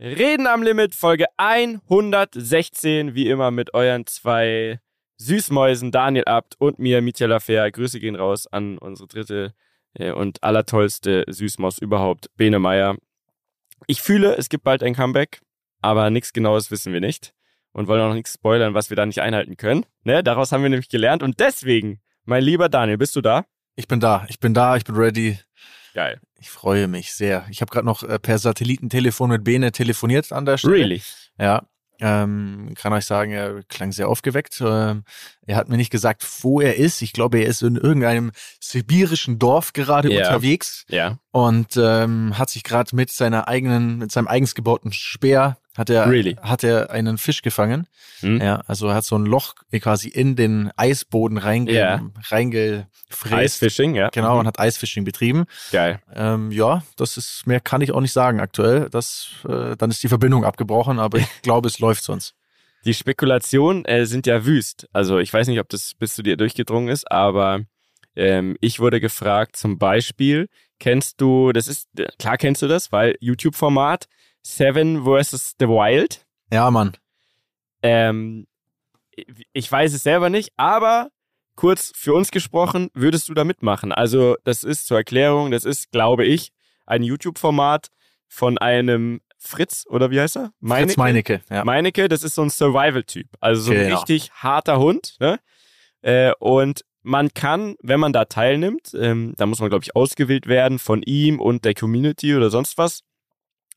Reden am Limit, Folge 116, wie immer mit euren zwei Süßmäusen Daniel Abt und mir, Mietja Lafer. Grüße gehen raus an unsere dritte äh, und allertollste Süßmaus überhaupt, Bene Meier. Ich fühle, es gibt bald ein Comeback, aber nichts Genaues wissen wir nicht und wollen auch nichts spoilern, was wir da nicht einhalten können. Ne? Daraus haben wir nämlich gelernt und deswegen, mein lieber Daniel, bist du da? Ich bin da, ich bin da, ich bin ready. Geil. Ich freue mich sehr. Ich habe gerade noch äh, per Satellitentelefon mit Bene telefoniert an der Stelle. Really? Ja. Ähm, kann euch sagen, er klang sehr aufgeweckt. Ähm, er hat mir nicht gesagt, wo er ist. Ich glaube, er ist in irgendeinem sibirischen Dorf gerade Ja. unterwegs Ja. und ähm, hat sich gerade mit seiner eigenen, mit seinem eigens gebauten Speer hat er, Really? hat er einen Fisch gefangen. Hm? Ja, also er hat so ein Loch quasi in den Eisboden reinge, Ja. reingefräst. Eisfishing, ja. Genau, Mhm. und hat Eisfishing betrieben. Geil. Ähm, ja, das ist, mehr kann ich auch nicht sagen aktuell. Das, äh, dann ist die Verbindung abgebrochen, aber ich glaube, es läuft sonst. Die Spekulationen äh, sind ja wüst. Also ich weiß nicht, ob das bis zu dir durchgedrungen ist, aber ähm, ich wurde gefragt, zum Beispiel, kennst du, das ist, klar kennst du das, weil YouTube-Format Seven vs. The Wild. Ja, Mann. Ähm, ich weiß es selber nicht, aber kurz für uns gesprochen, würdest du da mitmachen? Also das ist zur Erklärung, das ist, glaube ich, ein YouTube-Format von einem Fritz, oder wie heißt er? Fritz Meinecke. Ja. Meinecke, das ist so ein Survival-Typ. Also so ein Genau. richtig harter Hund. Ne? Äh, und man kann, wenn man da teilnimmt, ähm, da muss man, glaube ich, ausgewählt werden von ihm und der Community oder sonst was.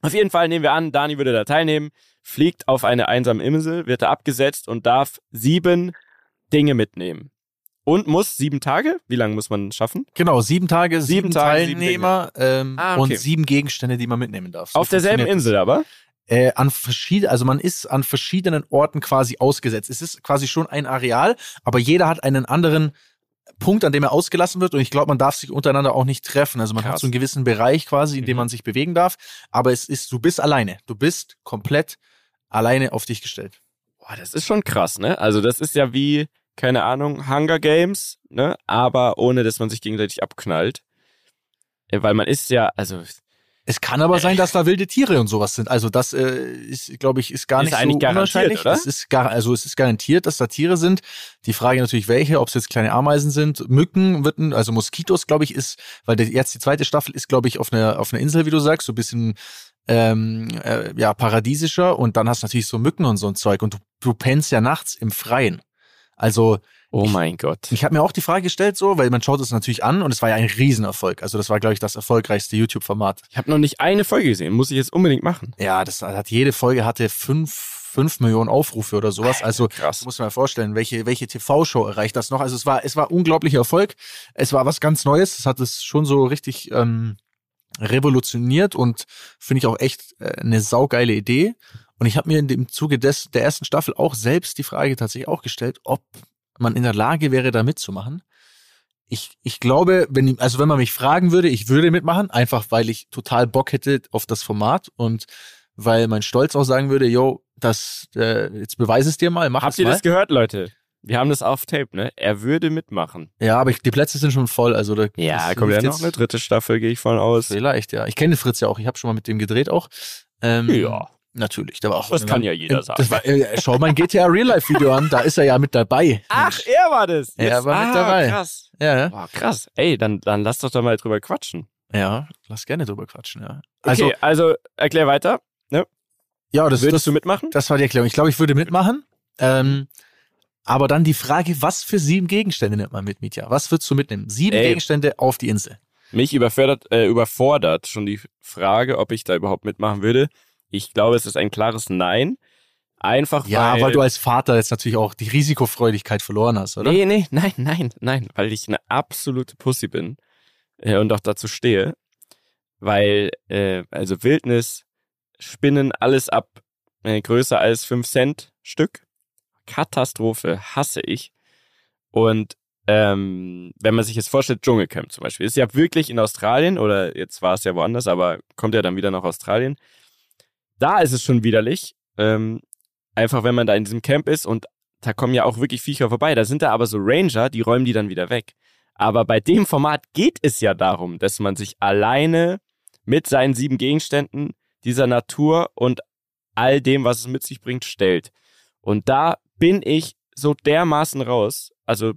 Auf jeden Fall nehmen wir an, Dani würde da teilnehmen, fliegt auf eine einsame Insel, wird da abgesetzt und darf sieben Dinge mitnehmen. Und muss sieben Tage, wie lange muss man schaffen? Genau, sieben Tage, sieben, Sieben Tage, sieben Teilnehmer ähm, Ah, okay. und sieben Gegenstände, die man mitnehmen darf. So auf derselben Insel aber? Äh, an verschiedenen, also man ist an verschiedenen Orten quasi ausgesetzt. Es ist quasi schon ein Areal, aber jeder hat einen anderen Punkt, an dem er ausgelassen wird und ich glaube, man darf sich untereinander auch nicht treffen. Also man hat Krass. so einen gewissen Bereich quasi, in dem Mhm. man sich bewegen darf, aber es ist, du bist alleine. Du bist komplett alleine auf dich gestellt. Boah, das ist schon krass, ne? Also das ist ja wie, keine Ahnung, Hunger Games, ne? Aber ohne, dass man sich gegenseitig abknallt. Äh, Weil man ist ja, also Es kann aber sein, dass da wilde Tiere und sowas sind. Also das äh, ist, glaube ich, ist gar Ist nicht eigentlich so garantiert, unwahrscheinlich. oder? Es ist gar, also es ist garantiert, dass da Tiere sind. Die Frage natürlich welche, ob es jetzt kleine Ameisen sind, Mücken, würden, also Moskitos, glaube ich, ist, weil der, jetzt die zweite Staffel ist, glaube ich, auf einer auf einer Insel, wie du sagst, so ein bisschen ähm, äh, ja paradiesischer und dann hast du natürlich so Mücken und so ein Zeug und du, du pennst ja nachts im Freien. Also oh mein Gott. ich habe mir auch die Frage gestellt, so, weil man schaut es natürlich an und es war ja ein Riesenerfolg. Also das war, glaube ich, das erfolgreichste YouTube-Format. Ich habe noch nicht eine Folge gesehen, muss ich jetzt unbedingt machen. Ja, das hat jede Folge hatte fünf, fünf Millionen Aufrufe oder sowas. Also krass. muss man mal vorstellen, welche, welche TV-Show erreicht das noch. Also es war, es war unglaublicher Erfolg. Es war was ganz Neues. Es hat es schon so richtig ähm, revolutioniert und finde ich auch echt äh, eine saugeile Idee. Und ich habe mir in dem Zuge des, der ersten Staffel auch selbst die Frage tatsächlich auch gestellt, ob man in der Lage wäre, da mitzumachen. Ich, ich glaube, wenn, also wenn man mich fragen würde, ich würde mitmachen, einfach weil ich total Bock hätte auf das Format und weil mein Stolz auch sagen würde, yo, das, äh, jetzt beweis es dir mal, mach Habt es ihr mal. das gehört, Leute? Wir haben das auf Tape, ne? Er würde mitmachen. Ja, aber ich, die Plätze sind schon voll, also da Ja, kommt ja noch eine dritte Staffel, gehe ich von aus. Vielleicht, ja. Ich kenne Fritz ja auch, ich habe schon mal mit dem gedreht auch. Ähm, Ja. Natürlich, da war auch. Das kann ja jeder sagen. Das war, äh, schau mein GTA Real Life Video an, da ist er ja mit dabei. Ach, er war das. Er war mit ah, dabei. Krass. Ja. Boah, krass. Ey, dann, dann lass doch da mal drüber quatschen. Ja, lass gerne drüber quatschen, ja. Also, okay, also erklär weiter. ja, das, Würdest das, du mitmachen? das war die Erklärung. Ich glaube, ich würde mitmachen. Ähm, aber dann die Frage, was für sieben Gegenstände nimmt man mit, Mietja? Was würdest du mitnehmen? Sieben Ey. Gegenstände auf die Insel. Mich überfordert, äh, überfordert schon die Frage, ob ich da überhaupt mitmachen würde. Ich glaube, es ist ein klares Nein. Einfach Ja, weil, weil du als Vater jetzt natürlich auch die Risikofreudigkeit verloren hast, oder? Nee, nee, nein, nein, nein, weil ich eine absolute Pussy bin äh, und auch dazu stehe. Weil, äh, also Wildnis, Spinnen, alles ab äh, größer als 5 Cent Stück. Katastrophe, hasse ich. Und ähm, wenn man sich jetzt vorstellt, Dschungelcamp zum Beispiel, ist ja wirklich in Australien oder jetzt war es ja woanders, aber kommt ja dann wieder nach Australien. Da ist es schon widerlich. Ähm, einfach wenn man da in diesem Camp ist und da kommen ja auch wirklich Viecher vorbei. Da sind da aber so Ranger, die räumen die dann wieder weg. Aber bei dem Format geht es ja darum, dass man sich alleine mit seinen sieben Gegenständen dieser Natur und all dem, was es mit sich bringt, stellt. Und da bin ich so dermaßen raus. Also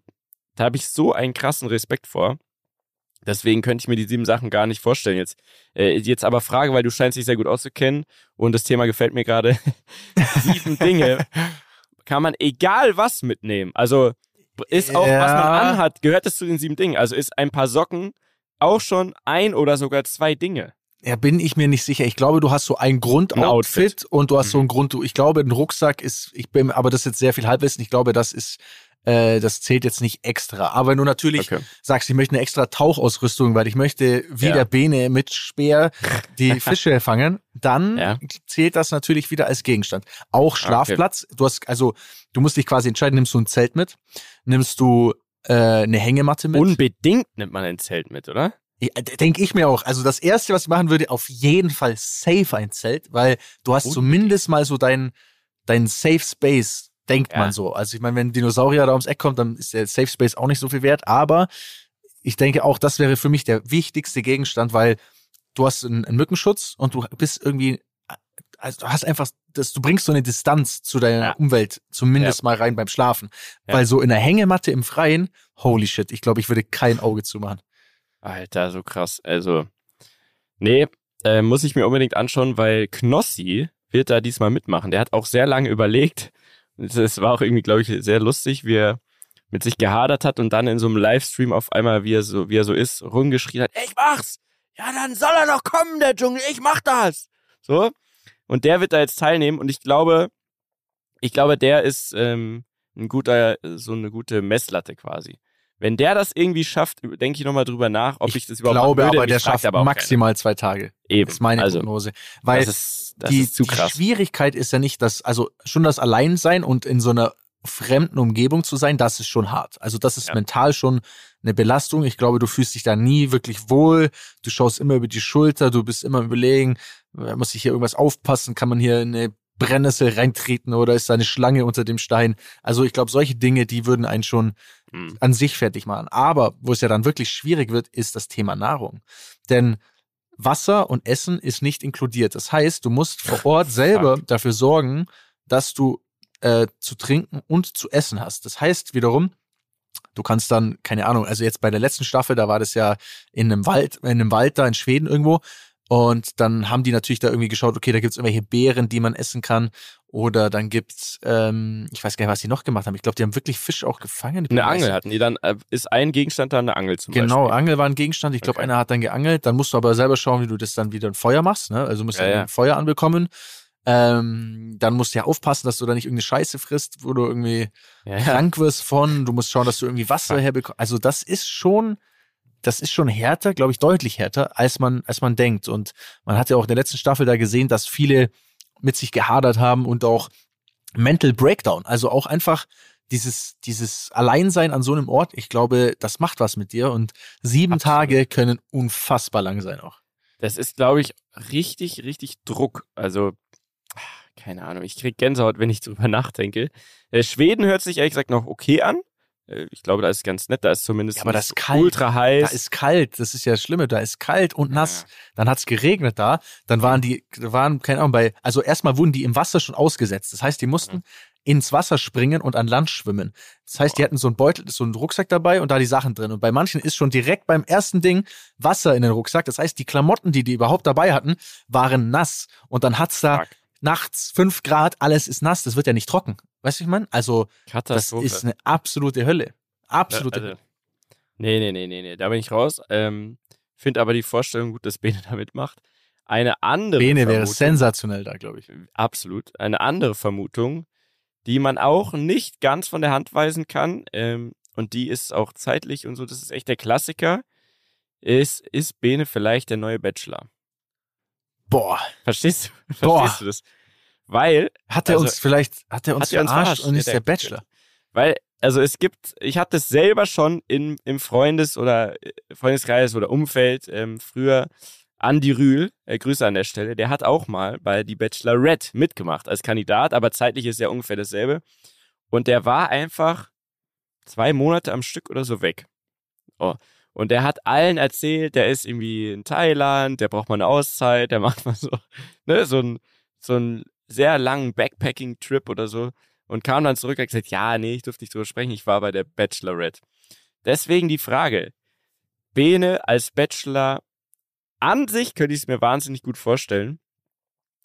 da habe ich so einen krassen Respekt vor. Deswegen könnte ich mir die sieben Sachen gar nicht vorstellen jetzt. Äh, jetzt aber Frage, weil du scheinst dich sehr gut auszukennen und das Thema gefällt mir gerade. sieben Dinge kann man egal was mitnehmen. Also ist auch, ja. was man anhat, gehört es zu den sieben Dingen. Also ist ein paar Socken auch schon ein oder sogar zwei Dinge. Ja, bin ich mir nicht sicher. Ich glaube, du hast so ein Grundoutfit ein und du hast mhm. so ein Grund. Ich glaube, ein Rucksack ist, ich bin, aber das ist jetzt sehr viel Halbwissen. Ich glaube, das ist äh, das zählt jetzt nicht extra. Aber wenn du natürlich okay. sagst, ich möchte eine extra Tauchausrüstung, weil ich möchte wie ja. der Bene mit Speer die Fische fangen, dann ja. zählt das natürlich wieder als Gegenstand. Auch Schlafplatz. Okay. Du hast, also, du musst dich quasi entscheiden, nimmst du ein Zelt mit, nimmst du äh, eine Hängematte mit. Unbedingt nimmt man ein Zelt mit, oder? Ja, Denke ich mir auch. Also das Erste, was ich machen würde, auf jeden Fall safe ein Zelt, weil du hast Unbedingt. zumindest mal so dein, dein Safe Space denkt ja. man so. Also ich meine, wenn ein Dinosaurier da ums Eck kommt, dann ist der Safe Space auch nicht so viel wert. Aber ich denke auch, das wäre für mich der wichtigste Gegenstand, weil du hast einen, einen Mückenschutz und du bist irgendwie, also du hast einfach, das, du bringst so eine Distanz zu deiner ja. Umwelt zumindest ja. mal rein beim Schlafen. Weil so in der Hängematte im Freien, holy shit, ich glaube, ich würde kein Auge zumachen. Alter, so krass. Also, nee, äh, muss ich mir unbedingt anschauen, weil Knossi wird da diesmal mitmachen. Der hat auch sehr lange überlegt, es war auch irgendwie, glaube ich, sehr lustig, wie er mit sich gehadert hat und dann in so einem Livestream auf einmal, wie er so, wie er so ist, rumgeschrien hat, ich mach's! Ja, dann soll er doch kommen, der Dschungel, ich mach das! So. Und der wird da jetzt teilnehmen und ich glaube, ich glaube, der ist ähm, ein guter, so eine gute Messlatte quasi. Wenn der das irgendwie schafft, denke ich nochmal drüber nach, ob ich, ich das überhaupt glaube, würde. aber der schafft aber maximal keiner. zwei Tage. Eben. Das ist meine also, Prognose. Weil das ist, das die, die Schwierigkeit ist ja nicht, dass, also schon das Alleinsein und in so einer fremden Umgebung zu sein, das ist schon hart. Also das ist ja. mental schon eine Belastung. Ich glaube, du fühlst dich da nie wirklich wohl. Du schaust immer über die Schulter, du bist immer überlegen, muss ich hier irgendwas aufpassen? Kann man hier eine Brennnessel reintreten oder ist da eine Schlange unter dem Stein? Also ich glaube, solche Dinge, die würden einen schon mhm. an sich fertig machen. Aber wo es ja dann wirklich schwierig wird, ist das Thema Nahrung. Denn Wasser und Essen ist nicht inkludiert. Das heißt, du musst vor Ort selber dafür sorgen, dass du äh, zu trinken und zu essen hast. Das heißt wiederum, du kannst dann, keine Ahnung, also jetzt bei der letzten Staffel, da war das ja in einem Wald, in einem Wald da in Schweden irgendwo, und dann haben die natürlich da irgendwie geschaut, okay, da gibt's irgendwelche Beeren, die man essen kann. Oder dann gibt's, ähm, ich weiß gar nicht, was die noch gemacht haben. Ich glaube, die haben wirklich Fisch auch gefangen. Eine Angel hatten die dann, äh, ist ein Gegenstand da eine Angel zum genau, Beispiel. Genau, Angel war ein Gegenstand. Ich glaube, okay. einer hat dann geangelt. Dann musst du aber selber schauen, wie du das dann wieder ein Feuer machst. Ne? Also musst du ja, ja. ein Feuer anbekommen. Ähm, dann musst du ja aufpassen, dass du da nicht irgendeine Scheiße frisst, wo du irgendwie ja, krank wirst von. Du musst schauen, dass du irgendwie Wasser herbekommst. Also das ist schon das ist schon härter, glaube ich, deutlich härter, als man, als man denkt. Und man hat ja auch in der letzten Staffel da gesehen, dass viele mit sich gehadert haben und auch Mental Breakdown. Also auch einfach dieses, dieses Alleinsein an so einem Ort. Ich glaube, das macht was mit dir und sieben Absolut. Tage können unfassbar lang sein auch. Das ist, glaube ich, richtig, richtig Druck. Also, keine Ahnung, ich krieg Gänsehaut, wenn ich drüber nachdenke. Äh, Schweden hört sich ehrlich gesagt noch okay an. Äh, ich glaube, da ist ganz nett, da ist zumindest ja, aber das ist kalt. ultra heiß. Da ist kalt, das ist ja das Schlimme, da ist kalt und nass. Ja. Dann hat's geregnet da, dann waren die, waren, keine Ahnung, bei, also erstmal wurden die im Wasser schon ausgesetzt. Das heißt, die mussten mhm. ins Wasser springen und an Land schwimmen. Das heißt, die hatten so einen Beutel, so einen Rucksack dabei und da die Sachen drin. Und bei manchen ist schon direkt beim ersten Ding Wasser in den Rucksack. Das heißt, die Klamotten, die die überhaupt dabei hatten, waren nass. Und dann hat's da Fuck. Nachts fünf Grad, alles ist nass, das wird ja nicht trocken. Weißt du, ich meine? Also, das ist eine absolute Hölle. Absolute also, Nee, nee, nee, nee, nee, da bin ich raus. Ähm, Finde aber die Vorstellung gut, dass Bene damit macht. Eine andere Bene wäre sensationell da, glaube ich. Absolut. Eine andere Vermutung, die man auch nicht ganz von der Hand weisen kann, ähm, und die ist auch zeitlich und so, das ist echt der Klassiker, ist, ist Bene vielleicht der neue Bachelor? Boah. Verstehst du? Verstehst Boah. du das? Weil. Hat er also, uns vielleicht, hat er uns, hat er uns verarscht und ist der, der Bachelor? Weil, also es gibt, ich hatte es selber schon in, im Freundes- oder äh, Freundeskreis oder Umfeld ähm, früher. Andy Rühl, äh, Grüße an der Stelle, der hat auch mal bei Die Bachelorette mitgemacht als Kandidat, aber zeitlich ist ja ungefähr dasselbe. Und der war einfach zwei Monate am Stück oder so weg. Oh. Und der hat allen erzählt, der ist irgendwie in Thailand, der braucht mal eine Auszeit, der macht mal so, ne, so ein, so ein sehr langen Backpacking-Trip oder so und kam dann zurück und hat gesagt, ja, nee, ich durfte nicht drüber sprechen, ich war bei der Bachelorette. Deswegen die Frage, Bene als Bachelor an sich könnte ich es mir wahnsinnig gut vorstellen.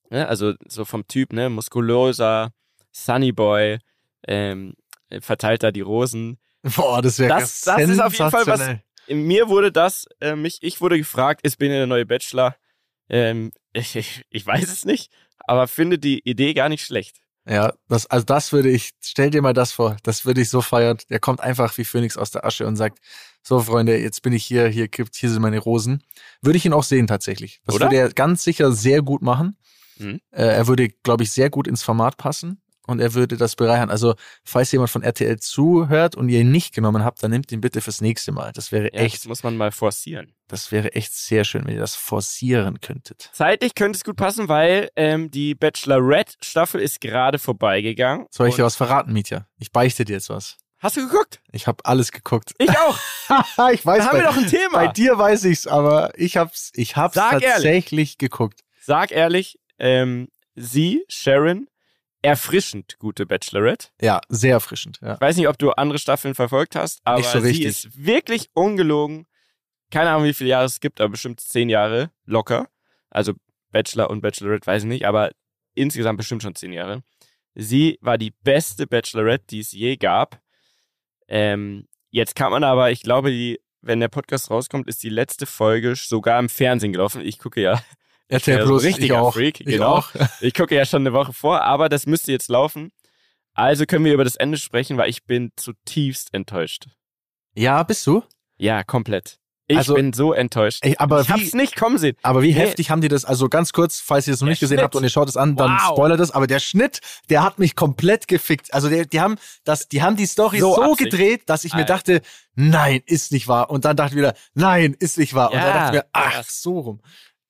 Ja, also so vom Typ, ne, muskulöser, Sunnyboy, ähm, verteilt da die Rosen. Boah, das wäre Das, das ist auf jeden Fall was. In mir wurde das, äh, mich, ich wurde gefragt, ist Bene der neue Bachelor? Ähm, ich, ich, ich weiß es nicht, aber finde die Idee gar nicht schlecht. Ja, das, also das würde ich, stell dir mal das vor, das würde ich so feiern. Der kommt einfach wie Phönix aus der Asche und sagt, so Freunde, jetzt bin ich hier, hier gibt, hier sind meine Rosen. Würde ich ihn auch sehen tatsächlich. Das Oder? würde er ganz sicher sehr gut machen. Mhm. Äh, er würde, glaube ich, sehr gut ins Format passen und er würde das bereichern. Also, falls jemand von RTL zuhört und ihr ihn nicht genommen habt, dann nehmt ihn bitte fürs nächste Mal. Das wäre Ja, echt, Das muss man mal forcieren. das wäre echt sehr schön, wenn ihr das forcieren könntet. Zeitlich könnte es gut passen, weil ähm, die Bachelorette-Staffel ist gerade vorbeigegangen. Soll ich dir was verraten, Mietja? Ich beichte dir jetzt was. Hast du geguckt? Ich habe alles geguckt. Ich auch. ich weiß, Da haben bei, wir doch ein Thema. bei dir weiß ich's, aber ich hab's, ich hab's Sag ehrlich. tatsächlich geguckt. Sag ehrlich, ähm, sie, Sharon, erfrischend gute Bachelorette. Ja, sehr erfrischend. Ja. Ich weiß nicht, ob du andere Staffeln verfolgt hast, aber so sie ist wirklich ungelogen. Keine Ahnung, wie viele Jahre es gibt, aber bestimmt zehn Jahre locker. Also Bachelor und Bachelorette, weiß ich nicht, aber insgesamt bestimmt schon zehn Jahre. Sie war die beste Bachelorette, die es je gab. Ähm, jetzt kann man aber, ich glaube, die, wenn der Podcast rauskommt, ist die letzte Folge sogar im Fernsehen gelaufen. Ich gucke ja RTL ja so Plus, ich richtiger auch. Freak, ich genau. auch. Ich gucke ja schon eine Woche vor, aber das müsste jetzt laufen. Also können wir über das Ende sprechen, weil ich bin zutiefst enttäuscht. Ja, bist du? Ja, komplett. Ich Also- bin so enttäuscht. Ey, aber ich wie, hab's nicht kommen sehen. aber wie Nee. heftig haben die das, also ganz kurz, falls ihr es noch Der nicht gesehen Schnitt. habt und ihr schaut es an, dann Wow. spoilert es, aber der Schnitt, der hat mich komplett gefickt. Also der, die haben das, die haben die Story So so, gedreht, dass ich mir Alter. dachte, nein, ist nicht wahr. Und dann dachte ich wieder, nein, ist nicht wahr. und Ja, dann dachte ich mir, ach, so rum.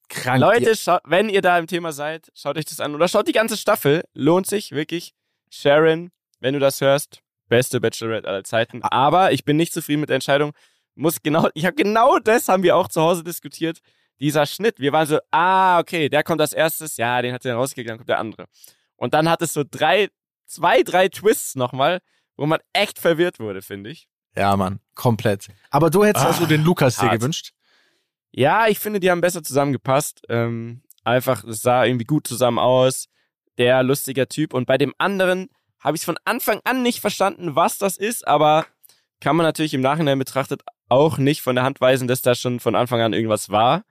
Krank. Leute, wenn ihr da im Thema seid, schaut euch das an. Oder schaut die ganze Staffel. Lohnt sich wirklich. Sharon, wenn du das hörst, beste Bachelorette aller Zeiten. Ah. Aber ich bin nicht zufrieden mit der Entscheidung. Muss genau, ich habe genau das haben wir auch zu Hause diskutiert. Dieser Schnitt. Wir waren so, ah, okay, der kommt als erstes. Ja, den hat er rausgekriegt, dann kommt der andere. Und dann hat es so drei, zwei, drei Twists nochmal, wo man echt verwirrt wurde, finde ich. Ja, Mann, komplett. Aber du hättest Ah, also den Lukas dir hart. gewünscht. Ja, ich finde, die haben besser zusammengepasst. Ähm, einfach, es sah irgendwie gut zusammen aus. Der lustiger Typ. Und bei dem anderen habe ich es von Anfang an nicht verstanden, was das ist, aber kann man natürlich im Nachhinein betrachtet auch nicht von der Hand weisen, dass da schon von Anfang an irgendwas war.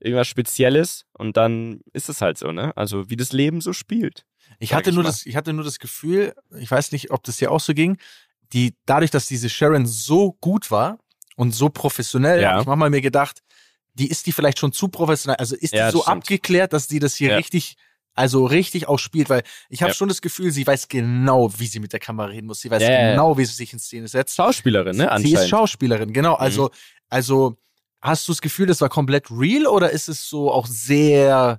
Irgendwas Spezielles. Und dann ist es halt so, ne? Also, wie das Leben so spielt. Ich hatte ich nur mal. das, ich hatte nur das Gefühl, ich weiß nicht, ob das dir auch so ging, die, dadurch, dass diese Sharon so gut war und so professionell, Ja. habe ich manchmal mir gedacht, die ist die vielleicht schon zu professionell, also ist Ja, die so stimmt. abgeklärt, dass die das hier Ja. richtig, also richtig auch spielt, weil ich habe Ja. schon das Gefühl, sie weiß genau, wie sie mit der Kamera reden muss, sie weiß Ja, genau, wie sie sich in Szene setzt. Schauspielerin, ne? Sie Anscheinend. Mhm. ist Schauspielerin, genau. Also, also hast du das Gefühl, das war komplett real oder ist es so auch sehr,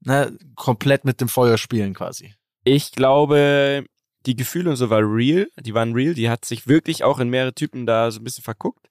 ne, komplett mit dem Feuer spielen quasi? Ich glaube, die Gefühle und so war real. Die waren real. Die hat sich wirklich auch in mehrere Typen da so ein bisschen verguckt.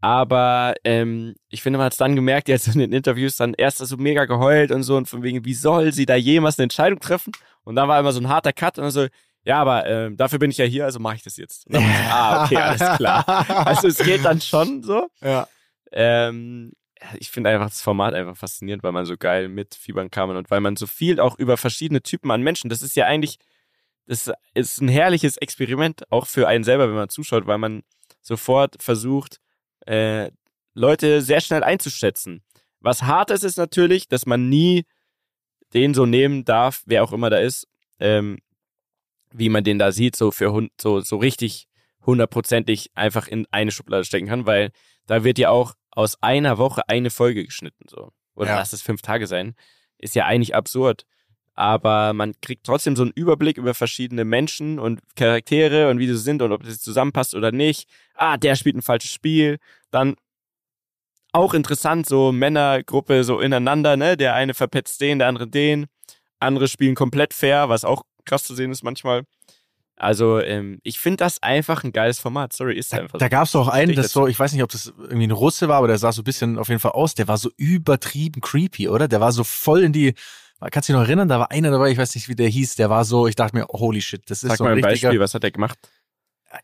Aber ähm, ich finde, man hat es dann gemerkt, jetzt in den Interviews dann erst so mega geheult und so und von wegen, wie soll sie da jemals eine Entscheidung treffen? Und dann war immer so ein harter Cut und dann so, ja, aber ähm, dafür bin ich ja hier, also mache ich das jetzt. Und dann war so, ah, okay, alles klar. Also es geht dann schon so. Ja. Ähm, ich finde einfach das Format einfach faszinierend, weil man so geil mitfiebern kann und weil man so viel auch über verschiedene Typen an Menschen, das ist ja eigentlich, das ist ein herrliches Experiment, auch für einen selber, wenn man zuschaut, weil man sofort versucht, äh, Leute sehr schnell einzuschätzen. Was hart ist, ist natürlich, dass man nie den so nehmen darf, wer auch immer da ist, ähm, wie man den da sieht, so für hund, so, so richtig hundertprozentig einfach in eine Schublade stecken kann, weil da wird ja auch aus einer Woche eine Folge geschnitten, so. Oder Ja. lass es fünf Tage sein. Ist ja eigentlich absurd. Aber man kriegt trotzdem so einen Überblick über verschiedene Menschen und Charaktere und wie sie sind und ob das zusammenpasst oder nicht. Ah, der spielt ein falsches Spiel. Dann auch interessant, so Männergruppe so ineinander, ne? Der eine verpetzt den, der andere den. Andere spielen komplett fair, was auch krass zu sehen ist manchmal. Also ähm, ich finde das einfach ein geiles Format. Sorry, ist Da, einfach da so. gab es doch einen, das so, ich weiß nicht, ob das irgendwie ein Russe war, aber der sah so ein bisschen auf jeden Fall aus. Der war so übertrieben creepy, oder? Der war so voll in die. Kannst du dich noch erinnern? Da war einer dabei, ich weiß nicht, wie der hieß. Der war so, ich dachte mir, holy shit, das ist Sag so mal ein ein richtiger. Beispiel, was hat er gemacht?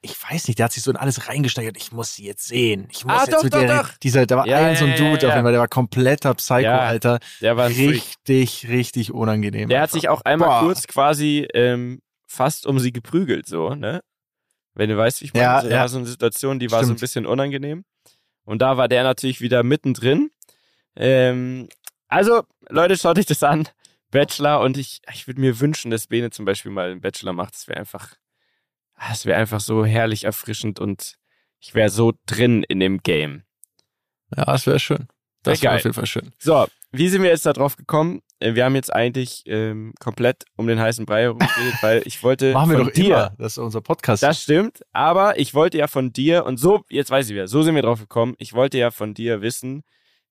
Ich weiß nicht, der hat sich so in alles reingesteigert. Ich muss sie jetzt sehen. Ich muss Ah, jetzt doch, mit doch, der. doch. Dieser, da war Ja, ein so ein ja, Dude ja, auf ja. jeden Fall, der war kompletter Psycho, Ja, Alter. Der war ein. Richtig, richtig unangenehm. Der hat einfach. sich auch einmal Boah. kurz quasi ähm, fast um sie geprügelt, so, ne? Wenn du weißt, wie ich meine. Ja, da ja. war so eine Situation, die war so ein Stimmt. bisschen unangenehm. Und da war der natürlich wieder mittendrin. Ähm, also, Leute, schaut euch das an. Bachelor und ich, ich würde mir wünschen, dass Bene zum Beispiel mal einen Bachelor macht. Das wäre einfach, ah, es wäre einfach so herrlich erfrischend und ich wäre so drin in dem Game. Ja, das wäre schön. Das Wär wäre auf jeden Fall schön. So, wie sind wir jetzt da drauf gekommen? Äh, Wir haben jetzt eigentlich ähm, komplett um den heißen Brei herum geredet, weil ich wollte Machen wir von doch dir, immer. Das ist unser Podcast. das stimmt, aber ich wollte ja von dir, und so, jetzt weiß ich wieder, so sind wir drauf gekommen, ich wollte ja von dir wissen,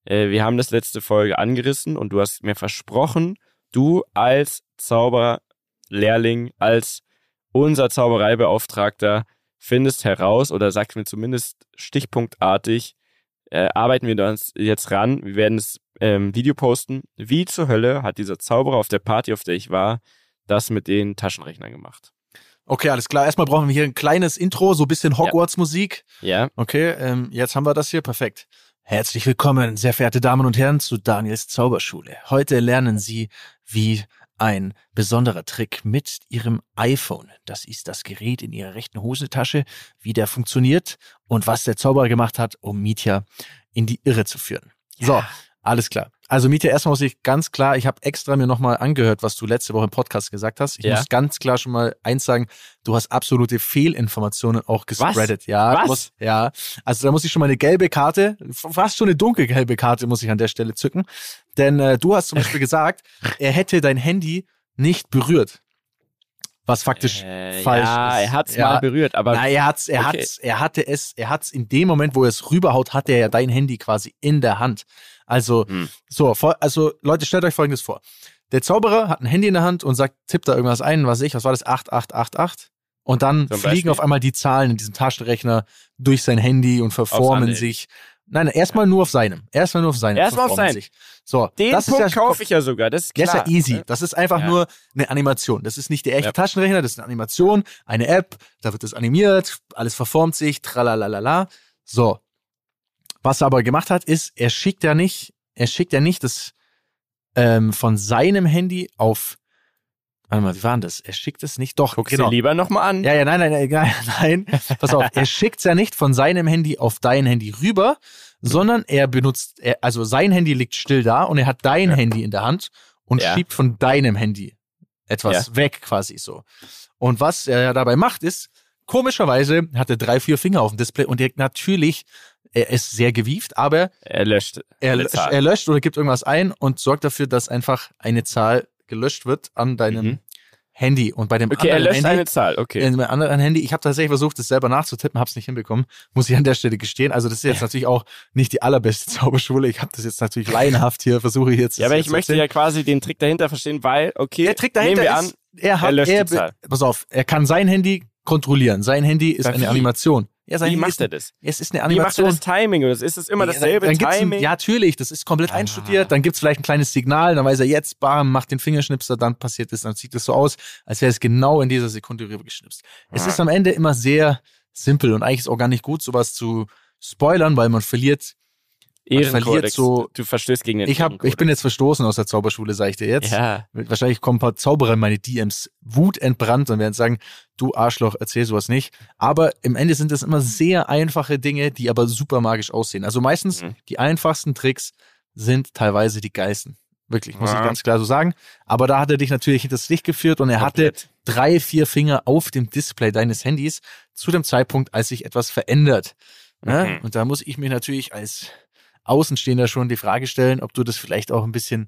äh, wir haben das letzte Folge angerissen und du hast mir versprochen, du als Zauberlehrling, als unser Zaubereibeauftragter findest heraus oder sagst mir zumindest stichpunktartig, äh, arbeiten wir uns jetzt ran, wir werden das ähm, Video posten, wie zur Hölle hat dieser Zauberer auf der Party, auf der ich war, das mit den Taschenrechnern gemacht. Okay, alles klar. Erstmal brauchen wir hier ein kleines Intro, so ein bisschen Hogwarts-Musik. Ja, Okay, ähm, jetzt haben wir das hier. Perfekt. Herzlich willkommen, sehr verehrte Damen und Herren, zu Daniels Zauberschule. Heute lernen Sie, wie ein besonderer Trick mit Ihrem iPhone, das ist das Gerät in Ihrer rechten Hosentasche, wie der funktioniert und was der Zauberer gemacht hat, um Mietja in die Irre zu führen. So, alles klar. Also Mietja, erstmal muss ich ganz klar, ich habe extra mir nochmal angehört, was du letzte Woche im Podcast gesagt hast. Ich Ja. muss ganz klar schon mal eins sagen, du hast absolute Fehlinformationen auch gespreadet. Ja, Was? Musst, ja. Also da muss ich schon mal eine gelbe Karte, fast schon eine dunkelgelbe Karte muss ich an der Stelle zücken. Denn äh, du hast zum Beispiel gesagt, er hätte dein Handy nicht berührt. Was faktisch Äh, falsch ja, ist. er hat's Ja. mal berührt, aber Na, er hat's, er Okay. hat's, er hatte es, er hat's in dem Moment, wo er es rüberhaut, hat er ja dein Handy quasi in der Hand. Also, Hm. so, also Leute, stellt euch folgendes vor. Der Zauberer hat ein Handy in der Hand und sagt, tippt da irgendwas ein, was weiß ich, was war das? 8888. Und dann Zum fliegen Beispiel? auf einmal die Zahlen in diesem Taschenrechner durch sein Handy und verformen sich. Nein, nein, erstmal nur auf seinem. Erstmal nur auf seinem. Erstmal auf seinem. sich. So, den das Punkt ist ja, kaufe ich ja sogar, das ist das ist klar. ja easy. ne? Das ist einfach Ja. nur eine Animation. Das ist nicht der echte Ja. Taschenrechner, das ist eine Animation, eine App, da wird das animiert, alles verformt sich, tralalala. So. Was er aber gemacht hat, ist, er schickt ja nicht, er schickt ja nicht das ähm, von seinem Handy auf, warte mal, wie war denn das? Er schickt es nicht, doch, Guck genau. dir lieber nochmal an. Ja, ja, nein, nein, nein, nein, nein. Pass auf, er schickt's ja nicht von seinem Handy auf dein Handy rüber, sondern er benutzt, er, also sein Handy liegt still da und er hat dein Ja. Handy in der Hand und Ja. schiebt von deinem Handy etwas weg quasi so. Und was er dabei macht ist, komischerweise hat er drei, vier Finger auf dem Display und er natürlich, er ist sehr gewieft, aber Er löscht er, löscht- er löscht oder gibt irgendwas ein und sorgt dafür, dass einfach eine Zahl gelöscht wird an deinem Mhm. Handy. Und bei dem Okay, er anderen löscht Handy, eine Zahl, okay. in meinem anderen Handy, ich habe tatsächlich versucht, das selber nachzutippen, habe es nicht hinbekommen, muss ich an der Stelle gestehen. Also das ist jetzt natürlich auch nicht die allerbeste Zauberschule. Ich habe das jetzt natürlich laienhaft hier, versuche ich jetzt. Ja, aber ich möchte ja quasi den Trick dahinter verstehen, weil, okay, der Trick nehmen dahinter wir an, ist, er hat, er löscht er, die Zahl. pass auf, er kann sein Handy kontrollieren. Sein Handy ist Aber eine? Animation. Ja, sein wie macht er das? es ist eine Wie macht er Animation. das Timing? Oder ist es immer dasselbe dann gibt's Timing? Ein, ja, natürlich, das ist komplett Ah. einstudiert. Dann gibt's vielleicht ein kleines Signal, dann weiß er jetzt, bam, macht den Fingerschnipser, dann passiert es, dann sieht es so aus, als wäre es genau in dieser Sekunde rübergeschnipst. Es Ah. ist am Ende immer sehr simpel und eigentlich ist auch gar nicht gut, sowas zu spoilern, weil man verliert. Ehrenkodex. verliert so- du verstößt gegen den Ich, hab, ich bin jetzt verstoßen aus der Zauberschule, sage ich dir jetzt. Ja, Wahrscheinlich kommen ein paar Zauberer in meine DMs wutentbrannt und werden sagen, du Arschloch, erzähl sowas nicht. Aber im Ende sind das immer sehr einfache Dinge, die aber super magisch aussehen. Also meistens Mhm. die einfachsten Tricks sind teilweise die geilsten. Wirklich, muss Ja. ich ganz klar so sagen. Aber da hat er dich natürlich hinters Licht geführt und er komplett. hatte drei, vier Finger auf dem Display deines Handys zu dem Zeitpunkt, als sich etwas verändert. Ne? Mhm. Und da muss ich mir natürlich als Außenstehender schon die Frage stellen, ob du das vielleicht auch ein bisschen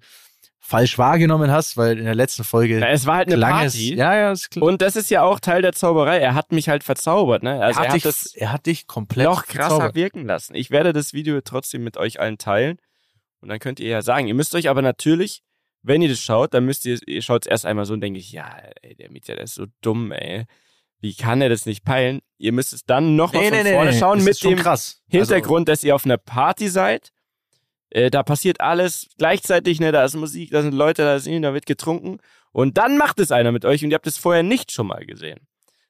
falsch wahrgenommen hast, weil in der letzten Folge Na, es war halt eine Party. es. Ja, ja, ist klar. Und das ist ja auch Teil der Zauberei. Er hat mich halt verzaubert, ne? Also er, er hat hat dich, das er hat dich komplett noch krasser verzaubert. wirken lassen. Ich werde das Video trotzdem mit euch allen teilen. Und dann könnt ihr ja sagen, ihr müsst euch aber natürlich, wenn ihr das schaut, dann müsst ihr, ihr schaut es erst einmal so und denkt ich, ja, ey, der Mietja, der ist so dumm, ey. wie kann er das nicht peilen? Ihr müsst es dann nochmal Nee, von nee, vorne nee. schauen mit dem krass. Hintergrund, dass ihr auf einer Party seid. Äh, da passiert alles gleichzeitig, ne? Da ist Musik, da sind Leute, da ist ihn, da wird getrunken. Und dann macht es einer mit euch und ihr habt es vorher nicht schon mal gesehen.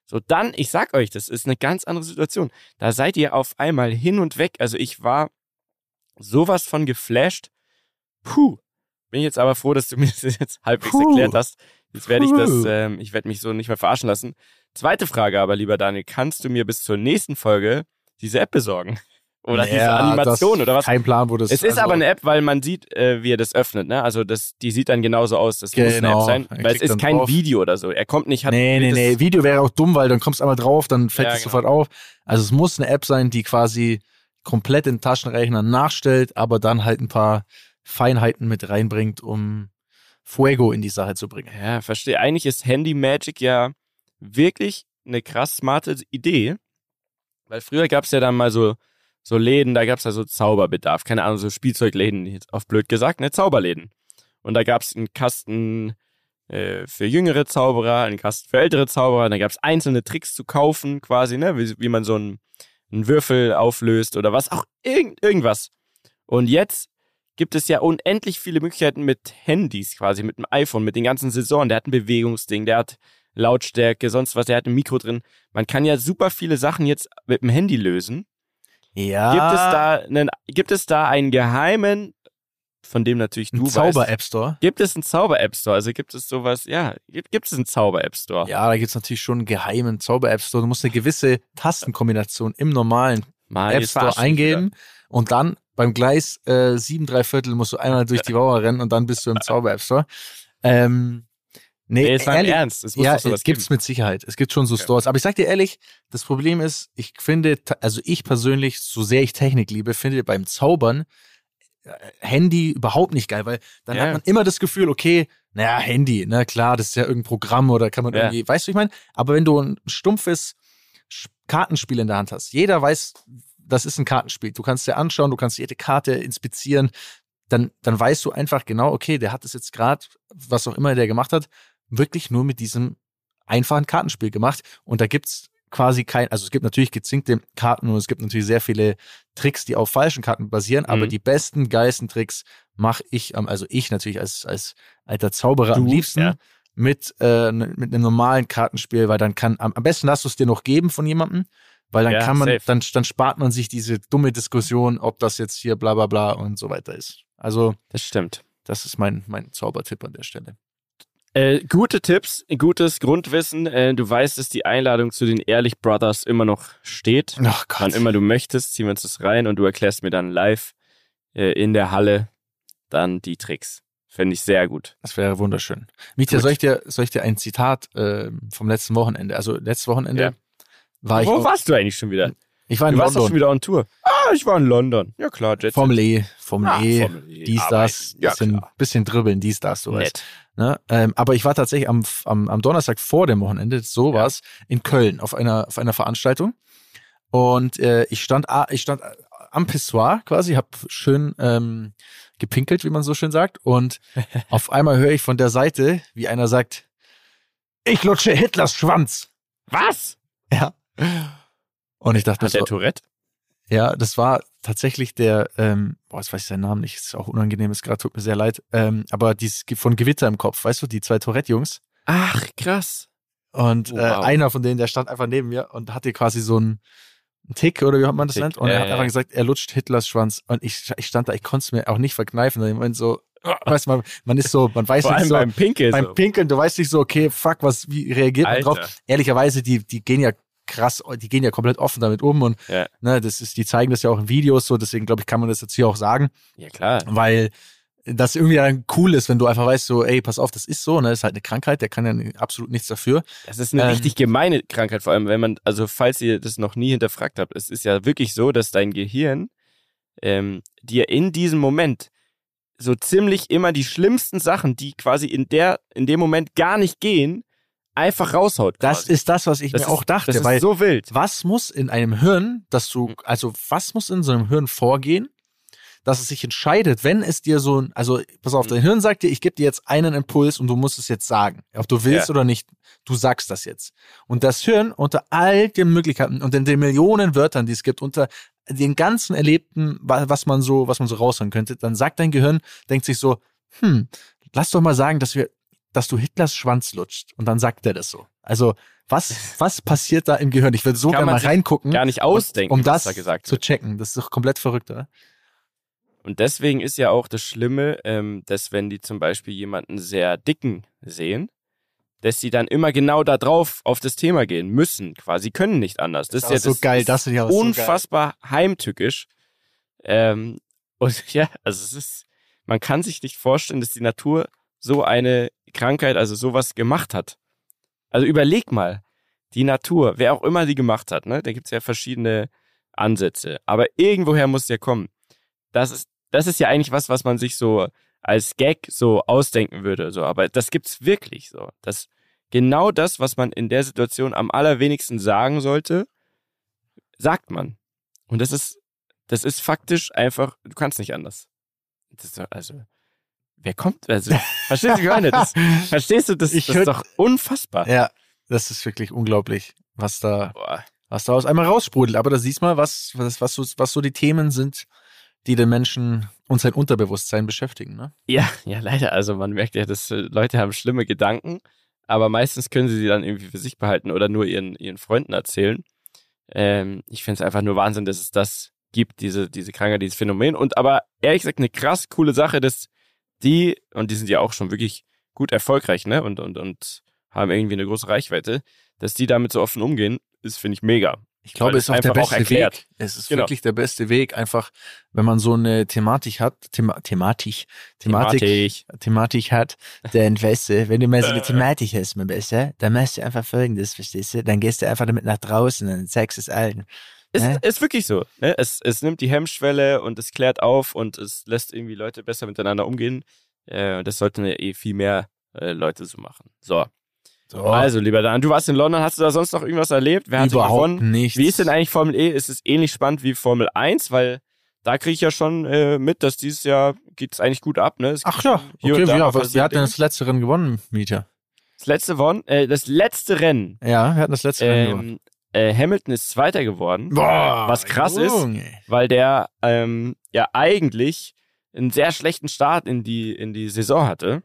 So, dann, ich sag euch, das ist eine ganz andere Situation. Da seid ihr auf einmal hin und weg. Also ich war sowas von geflasht. Puh. Bin jetzt aber froh, dass du mir das jetzt halbwegs Puh. erklärt hast. Jetzt werde ich das, ähm, ich werde mich so nicht mehr verarschen lassen. Zweite Frage aber, lieber Daniel, kannst du mir bis zur nächsten Folge diese App besorgen? Oder Also, diese ja, Animation oder was? Kein Plan, wo das Es ist also, aber eine App, weil man sieht, äh, wie er das öffnet, ne? Also das, die sieht dann genauso aus. Das muss eine App Genau. sein, Er weil es ist kein drauf. Video oder so. Er kommt nicht, hat Nee, nee, nee. Video wäre auch dumm, weil dann kommst du einmal drauf, dann fällt Ja, es genau. sofort auf. Also es muss eine App sein, die quasi komplett den Taschenrechner nachstellt, aber dann halt ein paar Feinheiten mit reinbringt, um Fuego in die Sache zu bringen. Ja, verstehe. Eigentlich ist Handy Magic ja wirklich eine krass smarte Idee. Weil früher gab es ja dann mal so, so Läden, da gab es ja so Zauberbedarf. Keine Ahnung, so Spielzeugläden, auf blöd gesagt, ne, Zauberläden. Und da gab es einen Kasten äh, für jüngere Zauberer, einen Kasten für ältere Zauberer. Da gab es einzelne Tricks zu kaufen, quasi, ne, wie, wie man so einen, einen Würfel auflöst oder was auch, irgend, irgendwas. Und jetzt gibt es ja unendlich viele Möglichkeiten mit Handys quasi, mit dem iPhone, mit den ganzen Sensoren. Der hat ein Bewegungsding, der hat Lautstärke, sonst was, der hat ein Mikro drin. Man kann ja super viele Sachen jetzt mit dem Handy lösen. Ja. Gibt es da einen, gibt es da einen geheimen, von dem natürlich du einen Zauber weißt, App Store? gibt es einen Zauber-App Store? Also gibt es sowas, ja, gibt, gibt es einen Zauber-App Store? Ja, da gibt's natürlich schon einen geheimen Zauber App Store. Du musst eine gewisse Tastenkombination im normalen Mal, App Store mich wieder. Und dann beim Gleis äh, sieben, drei Viertel musst du einmal durch die Mauer rennen und dann bist du im Zauber App Store. Ähm, nee, Nee, es im ehrlich, Ernst. Es muss ja, doch sowas es mit Sicherheit. Es gibt schon so Stores. Aber ich sag dir ehrlich, das Problem ist, ich finde, also ich persönlich, so sehr ich Technik liebe, finde beim Zaubern äh, Handy überhaupt nicht geil, weil dann Ja. hat man immer das Gefühl, okay, naja, Handy, na klar, das ist ja irgendein Programm oder kann man Ja. irgendwie, weißt du, ich meine? Aber wenn du ein stumpfes Kartenspiel in der Hand hast, jeder weiß, das ist ein Kartenspiel. Du kannst dir anschauen, du kannst jede Karte inspizieren, dann, dann weißt du einfach genau, okay, der hat es jetzt gerade, was auch immer der gemacht hat, wirklich nur mit diesem einfachen Kartenspiel gemacht. Und da gibt's quasi kein, also es gibt natürlich gezinkte Karten und es gibt natürlich sehr viele Tricks, die auf falschen Karten basieren, aber Mhm. die besten, geilsten Tricks mache ich, am- also ich natürlich als, als alter Zauberer am Du, liebsten ja. mit, äh, mit einem normalen Kartenspiel, weil dann kann, am, am besten lass du es dir noch geben von jemandem, weil dann Ja, kann man, safe. dann, dann spart man sich diese dumme Diskussion, ob das jetzt hier bla bla bla und so weiter ist. Also, Das stimmt. das ist mein, mein Zaubertipp an der Stelle. Äh, gute Tipps, gutes Grundwissen. Äh, du weißt, dass die Einladung zu den Ehrlich Brothers immer noch steht. Ach Wann immer du möchtest, ziehen wir uns das rein und du erklärst mir dann live äh, in der Halle dann die Tricks. Finde ich sehr gut. Das wäre wunderschön. Mietja, soll ich dir, soll ich dir ein Zitat äh, vom letzten Wochenende, also letztes Wochenende Ja. War Wo warst du eigentlich schon wieder? ich war in Du warst doch London. schon wieder on Tour. Ah, ich war in London. Ja klar, Jet Formel E, Formel Ah, E, Formel E, dies, das, Ja, bisschen, klar. bisschen dribbeln, dies, das, weißt. Nett. Ne? Ähm, aber ich war tatsächlich am, am, am Donnerstag vor dem Wochenende, so Ja. in Köln auf einer, auf einer Veranstaltung. Und äh, ich stand, ich stand am Pissoir quasi, hab schön ähm, gepinkelt, wie man so schön sagt. Und auf einmal höre ich von der Seite, wie einer sagt, ich lutsche Hitlers Schwanz. Was? Ja. Und ich dachte, Hat das der war, Tourette? ja, das war tatsächlich der, ähm, boah, jetzt weiß ich seinen Namen nicht, ist auch unangenehm, ist gerade, tut mir sehr leid, ähm, aber dieses von Gewitter im Kopf, weißt du, die zwei Tourette-Jungs. Ach, krass. Und äh, wow. einer von denen, der stand einfach neben mir und hatte quasi so einen Tick oder wie hat man das Tick, nennt. Und ja, er hat einfach gesagt, er lutscht Hitlers Schwanz. Und ich, ich stand da, ich konnte es mir auch nicht verkneifen. Und ich meinte so, weißt du, man, man ist so, man weiß Vor nicht allem so, beim Pinkel. beim so. Pinkeln, du weißt nicht so, okay, fuck, was, wie reagiert man Alter. drauf? Ehrlicherweise, die, die gehen ja krass, die gehen ja komplett offen damit um und Ja. ne, das ist, die zeigen das ja auch in Videos so, deswegen glaube ich, kann man das jetzt hier auch sagen, Ja, klar. weil das irgendwie dann cool ist, wenn du einfach weißt, so, ey, pass auf, das ist so, ne, das ist halt eine Krankheit, der kann ja absolut nichts dafür. Das ist eine Ähm, richtig gemeine Krankheit, vor allem wenn man, also falls ihr das noch nie hinterfragt habt, es ist ja wirklich so, dass dein Gehirn ähm, dir in diesem Moment so ziemlich immer die schlimmsten Sachen, die quasi in der, in dem Moment gar nicht gehen, einfach raushaut. Das quasi. ist das, was ich das mir ist, auch dachte, das weil ist so wild. was muss in einem Hirn, dass du, Mhm. also was muss in so einem Hirn vorgehen, dass es sich entscheidet, wenn es dir so ein, also pass auf, Mhm. dein Hirn sagt dir, ich gebe dir jetzt einen Impuls und du musst es jetzt sagen, ob du willst Ja. oder nicht. du sagst das jetzt. Und das Hirn unter all den Möglichkeiten und in den Millionen Wörtern, die es gibt, unter den ganzen Erlebten, was man so, was man so raushören könnte, dann sagt dein Gehirn, denkt sich so, hm, lass doch mal sagen, dass wir, dass du Hitlers Schwanz lutscht. Und dann sagt er das so. Also, was, was passiert da im Gehirn? Ich würde so gerne mal reingucken. Gar nicht ausdenken, um das da zu checken. Das ist doch komplett verrückt, oder? Und deswegen ist ja auch das Schlimme, ähm, dass wenn die zum Beispiel jemanden sehr dicken sehen, dass sie dann immer genau da drauf auf das Thema gehen müssen. Quasi können nicht anders. Das, das ist ja so das, geil. Das ist ja unfassbar so heimtückisch. Ähm, und ja, also es ist, man kann sich nicht vorstellen, dass die Natur so eine Krankheit, also sowas gemacht hat. Also überleg mal, die Natur, wer auch immer die gemacht hat, ne, da gibt's ja verschiedene Ansätze. Aber irgendwoher muss ja kommen. Das ist, das ist ja eigentlich was, was man sich so als Gag so ausdenken würde. So, aber das gibt's wirklich so. Das genau das, was man in der Situation am allerwenigsten sagen sollte, sagt man. Und das ist, das ist faktisch einfach, du kannst nicht anders. Also, wer kommt? Also, verstehst du, wie meine? Das, verstehst du, das, das ist doch unfassbar. Ja, das ist wirklich unglaublich, was da, Boah. was da aus einmal raussprudelt. Aber da siehst mal, was, was, was, so, was so die Themen sind, die den Menschen und sein Unterbewusstsein beschäftigen, ne? Ja, ja, leider. Also man merkt ja, dass äh, Leute haben schlimme Gedanken, aber meistens können sie sie dann irgendwie für sich behalten oder nur ihren, ihren Freunden erzählen. Ähm, ich finde es einfach nur Wahnsinn, dass es das gibt, diese, diese Krankheit, dieses Phänomen. Und aber ehrlich gesagt, eine krass coole Sache, dass die, und die sind ja auch schon wirklich gut erfolgreich, ne? Und, und, und haben irgendwie eine große Reichweite, dass die damit so offen umgehen, ist, finde ich, mega. Ich glaube, es ist auch der beste auch Weg. Es ist genau. wirklich der beste Weg, einfach, wenn man so eine Thematik hat, Thema, Thematik, Thematik, Thematik, Thematik hat, dann weißt du, wenn du mal so eine Thematik hast, mein Besser, dann machst du einfach folgendes, verstehst du? Dann gehst du einfach damit nach draußen und zeigst es allen. Es ne? ist wirklich so. Ne? Es, es nimmt die Hemmschwelle und es klärt auf und es lässt irgendwie Leute besser miteinander umgehen. Äh, das sollten ja eh viel mehr äh, Leute so machen. So. So. Also, lieber Dan, du warst in London, hast du da sonst noch irgendwas erlebt? Wer hat Überhaupt nichts. Wie ist denn eigentlich Formel E? Ist es ähnlich spannend wie Formel 1? Weil da kriege ich ja schon äh, mit, dass dieses Jahr geht es eigentlich gut ab, ne? Ach ja, okay, ja, was, wer hat denn das letzte Rennen gewonnen, Mieter? Das letzte Rennen? Äh, das letzte Rennen. Ja, wer hat das letzte ähm, Rennen gewonnen? Äh, Hamilton ist Zweiter geworden. Boah, was krass Junge. ist, weil der ähm, ja eigentlich einen sehr schlechten Start in die, in die Saison hatte.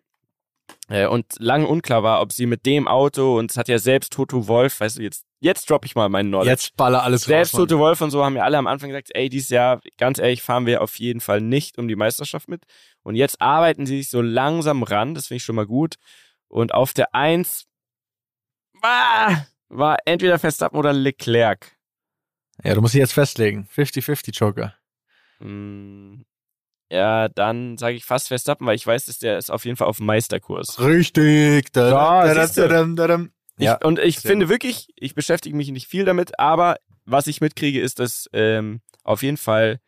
Äh, und lange unklar war, ob sie mit dem Auto, und es hat ja selbst Toto Wolf, weißt du, jetzt, jetzt droppe ich mal meinen Knowledge. Jetzt baller alles Selbst raus, Toto Wolf und so haben ja alle am Anfang gesagt, ey, dieses Jahr, ganz ehrlich, fahren wir auf jeden Fall nicht um die Meisterschaft mit. Und jetzt arbeiten sie sich so langsam ran, das finde ich schon mal gut. Und auf der Eins war, war entweder Verstappen oder Leclerc. Ja, du musst dich jetzt festlegen. 50-50 Joker. Mm, ja, dann sage ich fast Verstappen, weil ich weiß, dass der ist auf jeden Fall auf dem Meisterkurs. Richtig. Da, da, da, da, da, ja, und ich finde gut. wirklich, ich beschäftige mich nicht viel damit, aber was ich mitkriege, ist, dass ähm, auf jeden Fall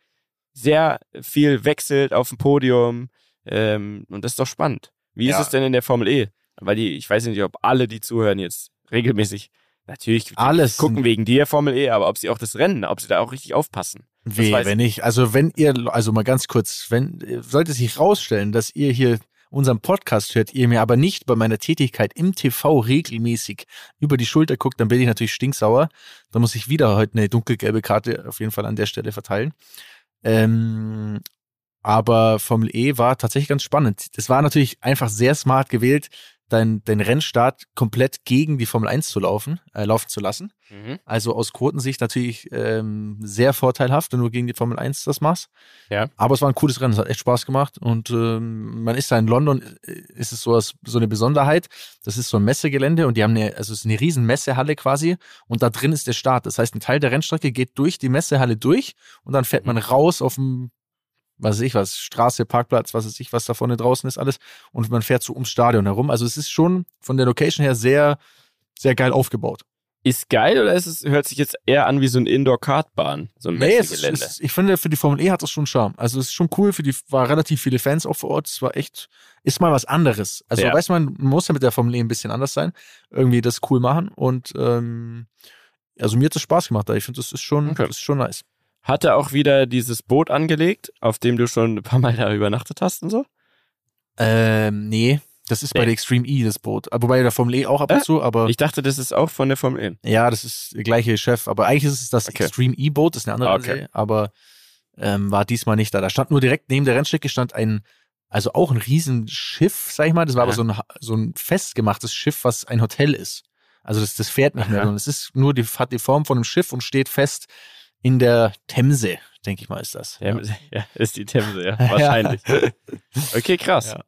sehr viel wechselt auf dem Podium ähm, und das ist doch spannend. Wie ja. ist es denn in der Formel E? Weil die, ich weiß nicht, ob alle, die zuhören, jetzt regelmäßig natürlich alles gucken wegen dir Formel E, aber ob sie auch das Rennen, ob sie da auch richtig aufpassen. Wie, wenn ich, also wenn ihr, also mal ganz kurz, wenn, sollte sich rausstellen, dass ihr hier unseren Podcast hört, ihr mir aber nicht bei meiner Tätigkeit im TV regelmäßig über die Schulter guckt, dann bin ich natürlich stinksauer. Da muss ich wieder heute eine dunkelgelbe Karte auf jeden Fall an der Stelle verteilen. Ähm, aber Formel E war tatsächlich ganz spannend. Das war natürlich einfach sehr smart gewählt, dein, dein Rennstart komplett gegen die Formel 1 zu laufen, äh, laufen zu lassen. Mhm. Also aus Quotensicht natürlich ähm, sehr vorteilhaft, wenn du gegen die Formel 1 das machst. Ja. Aber es war ein cooles Rennen, es hat echt Spaß gemacht. Und ähm, man ist da in London, äh, ist es so, so eine Besonderheit. Das ist so ein Messegelände und die haben eine, also es ist eine riesen Messehalle quasi und da drin ist der Start. Das heißt, ein Teil der Rennstrecke geht durch die Messehalle durch und dann fährt man raus auf dem was weiß ich was, Straße, Parkplatz, was weiß ich, was da vorne draußen ist, alles. Und man fährt so ums Stadion herum. Also es ist schon von der Location her sehr, sehr geil aufgebaut. Ist geil oder ist es, hört sich jetzt eher an wie so ein Indoor-Kartbahn, so ein nee, es ist, ich finde, für die Formel E hat das schon Charme. Also es ist schon cool, für die war relativ viele Fans auch vor Ort. Es war echt, ist mal was anderes. Also ja. weiß man, muss ja mit der Formel E ein bisschen anders sein. Irgendwie das cool machen. Und ähm, also mir hat das Spaß gemacht. Ich finde, das ist schon, okay. das ist schon nice. Hat er auch wieder dieses Boot angelegt, auf dem du schon ein paar Mal da übernachtet hast und so? Ähm, nee. Das ist bei Nee. der Extreme E das Boot. Aber Wobei der Formel E auch ab und Äh? zu, aber Ich dachte, das ist auch von der Formel E. ja, das ist der gleiche Chef. Aber eigentlich ist es das Okay. Extreme E Boot, das ist eine andere Okay. Serie, aber ähm, war diesmal nicht da. Da stand nur direkt neben der Rennstrecke stand ein, also auch ein Riesenschiff, sag ich mal. Das war aber Ja. so ein, so ein festgemachtes Schiff, was ein Hotel ist. Also das, das fährt nicht mehr, sondern es ist nur die, hat die Form von einem Schiff und steht fest in der Themse, denke ich mal, ist das. Ja, ja, ist die Themse, ja, wahrscheinlich. Okay, krass. Ja.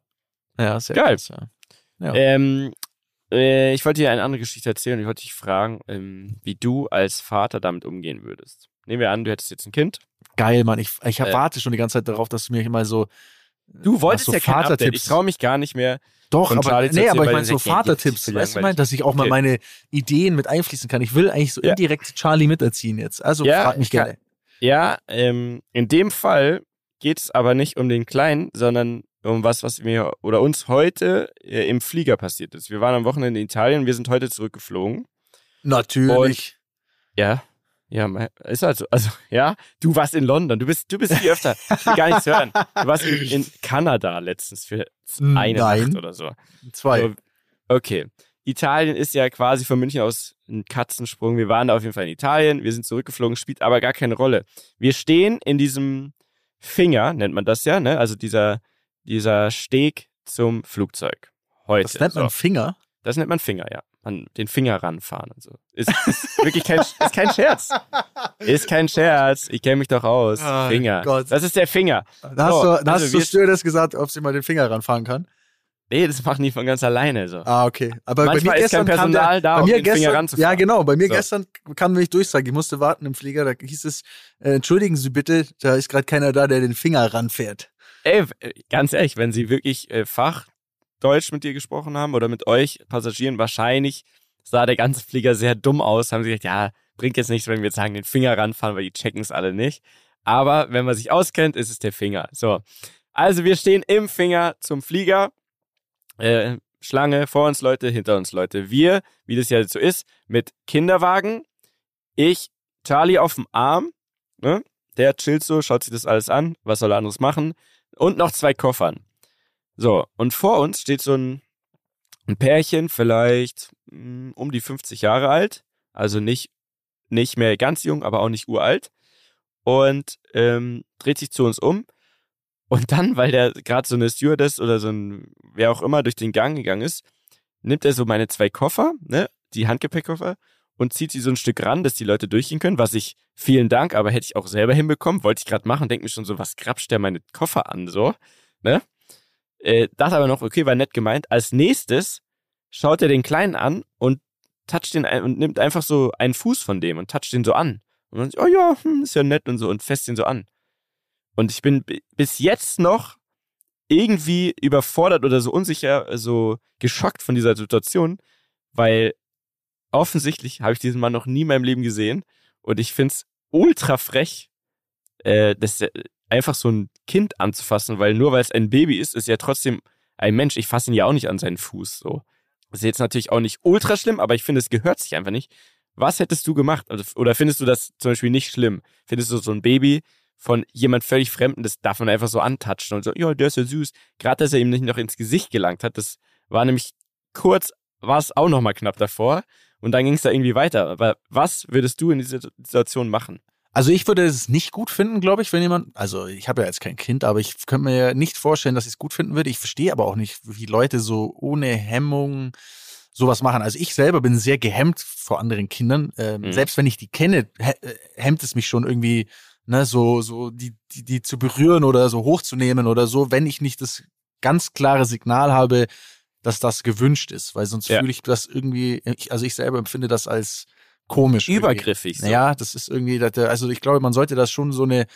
Ja, sehr Geil. krass. Ähm, äh, ich wollte dir eine andere Geschichte erzählen. Ich wollte dich fragen, ähm, wie du als Vater damit umgehen würdest. Nehmen wir an, du hättest jetzt ein Kind. Geil, Mann. Ich, ich Äh. warte schon die ganze Zeit darauf, dass du mir immer so. Du wolltest so ja kein Update. Vatertipps. Ich traue mich gar nicht mehr. Doch, aber, nee, aber ich meine so Vatertipps, weißt du, mein, dass ich auch mal Okay. meine Ideen mit einfließen kann. Ich will eigentlich so Ja. indirekt Charlie miterziehen jetzt. Also Ja, frag mich gerne. Ja, ähm, in dem Fall geht es aber nicht um den Kleinen, sondern um was, was mir oder uns heute äh, im Flieger passiert ist. Wir waren am Wochenende in Italien, wir sind heute zurückgeflogen. Natürlich. Ja, ja, ist halt so. Also, ja, du warst in London, du bist, du bist viel öfter. Ich will gar nichts hören. Du warst in, in Kanada letztens für eine Nein. Nacht oder so. Zwei. So, Okay. Italien ist ja quasi von München aus ein Katzensprung. Wir waren da auf jeden Fall in Italien, wir sind zurückgeflogen, spielt aber gar keine Rolle. Wir stehen in diesem Finger, nennt man das ja, ne? Also dieser, dieser Steg zum Flugzeug. Heute. das nennt man so. Finger. Das nennt man Finger, ja. Man den Finger ranfahren und so. Ist, ist wirklich kein, ist kein Scherz. Ist kein Scherz. Ich kenne mich doch aus. Oh Finger. Gott. Das ist der Finger. Da hast So, du, da also hast du Stewardess gesagt, ob sie mal den Finger ranfahren kann. Nee, das machen die von ganz alleine so. Ah, okay. Aber Manchmal bei mir ist kein gestern kam Personal der, da, bei um mir den Finger gestern, ranzufahren. Ja, genau. Bei mir So. gestern kam nämlich Durchsage. Ich musste warten im Flieger. Da hieß es, äh, entschuldigen Sie bitte, da ist gerade keiner da, der den Finger ranfährt. Ey, äh, ganz ehrlich, wenn sie wirklich äh, Fachdeutsch mit dir gesprochen haben oder mit euch Passagieren, wahrscheinlich sah der ganze Flieger sehr dumm aus. Haben sie gesagt, ja, bringt jetzt nichts, wenn wir jetzt sagen, den Finger ranfahren, weil die checken es alle nicht. Aber wenn man sich auskennt, ist es der Finger. So. Also wir stehen im Finger zum Flieger. Äh, Schlange, vor uns Leute, hinter uns Leute. Wir, wie das ja so ist, mit Kinderwagen. Ich, Charlie auf dem Arm. Ne? Der chillt so, schaut sich das alles an. Was soll er anderes machen? und noch zwei Koffern. So, und vor uns steht so ein, ein Pärchen, vielleicht mh, um die 50 Jahre alt, also nicht, nicht mehr ganz jung, aber auch nicht uralt, und ähm, dreht sich zu uns um. Und dann, weil der gerade so eine Stewardess oder so ein, wer auch immer durch den Gang gegangen ist, nimmt er so meine zwei Koffer, ne, die Handgepäckkoffer, und zieht sie so ein Stück ran, dass die Leute durchgehen können, was ich, vielen Dank, aber hätte ich auch selber hinbekommen, wollte ich gerade machen, denke mir schon so, was grapscht der meine Koffer an, so, ne? Äh, dachte aber noch, okay, war nett gemeint. Als nächstes schaut er den Kleinen an und toucht den ein, und nimmt einfach so einen Fuß von dem und toucht den so an. Und dann, so, oh ja, hm, ist ja nett und so und fässt ihn so an. Und ich bin bi- bis jetzt noch irgendwie überfordert oder so unsicher, so geschockt von dieser Situation, weil offensichtlich habe ich diesen Mann noch nie in meinem Leben gesehen und ich finde es ultra frech, äh, das äh, einfach so ein Kind anzufassen, weil nur weil es ein Baby ist, ist ja trotzdem ein Mensch. Ich fasse ihn ja auch nicht an seinen Fuß so. Das ist jetzt natürlich auch nicht ultra schlimm, aber ich finde, es gehört sich einfach nicht. Was hättest du gemacht? Also, oder findest du das zum Beispiel nicht schlimm? Findest du so ein Baby von jemand völlig Fremden, das darf man einfach so antatschen und so, ja, der ist ja süß. Gerade, dass er ihm nicht noch ins Gesicht gelangt hat, das war nämlich kurz, war es auch noch mal knapp davor und dann ging es da irgendwie weiter. Aber was würdest du in dieser Situation machen? Also ich würde es nicht gut finden, glaube ich, wenn jemand, also ich habe ja jetzt kein Kind, aber ich könnte mir ja nicht vorstellen, dass ich es gut finden würde. Ich verstehe aber auch nicht, wie Leute so ohne Hemmung sowas machen. Also ich selber bin sehr gehemmt vor anderen Kindern. Ähm, Mhm. Selbst wenn ich die kenne, äh, hemmt es mich schon irgendwie, ne, so, so die, die, die zu berühren oder so hochzunehmen oder so, wenn ich nicht das ganz klare Signal habe, dass das gewünscht ist, weil sonst Ja. fühle ich das irgendwie, ich, also ich selber empfinde das als komisch. Übergriffig. So. Naja, das ist irgendwie, der- also ich glaube, man sollte das schon so eine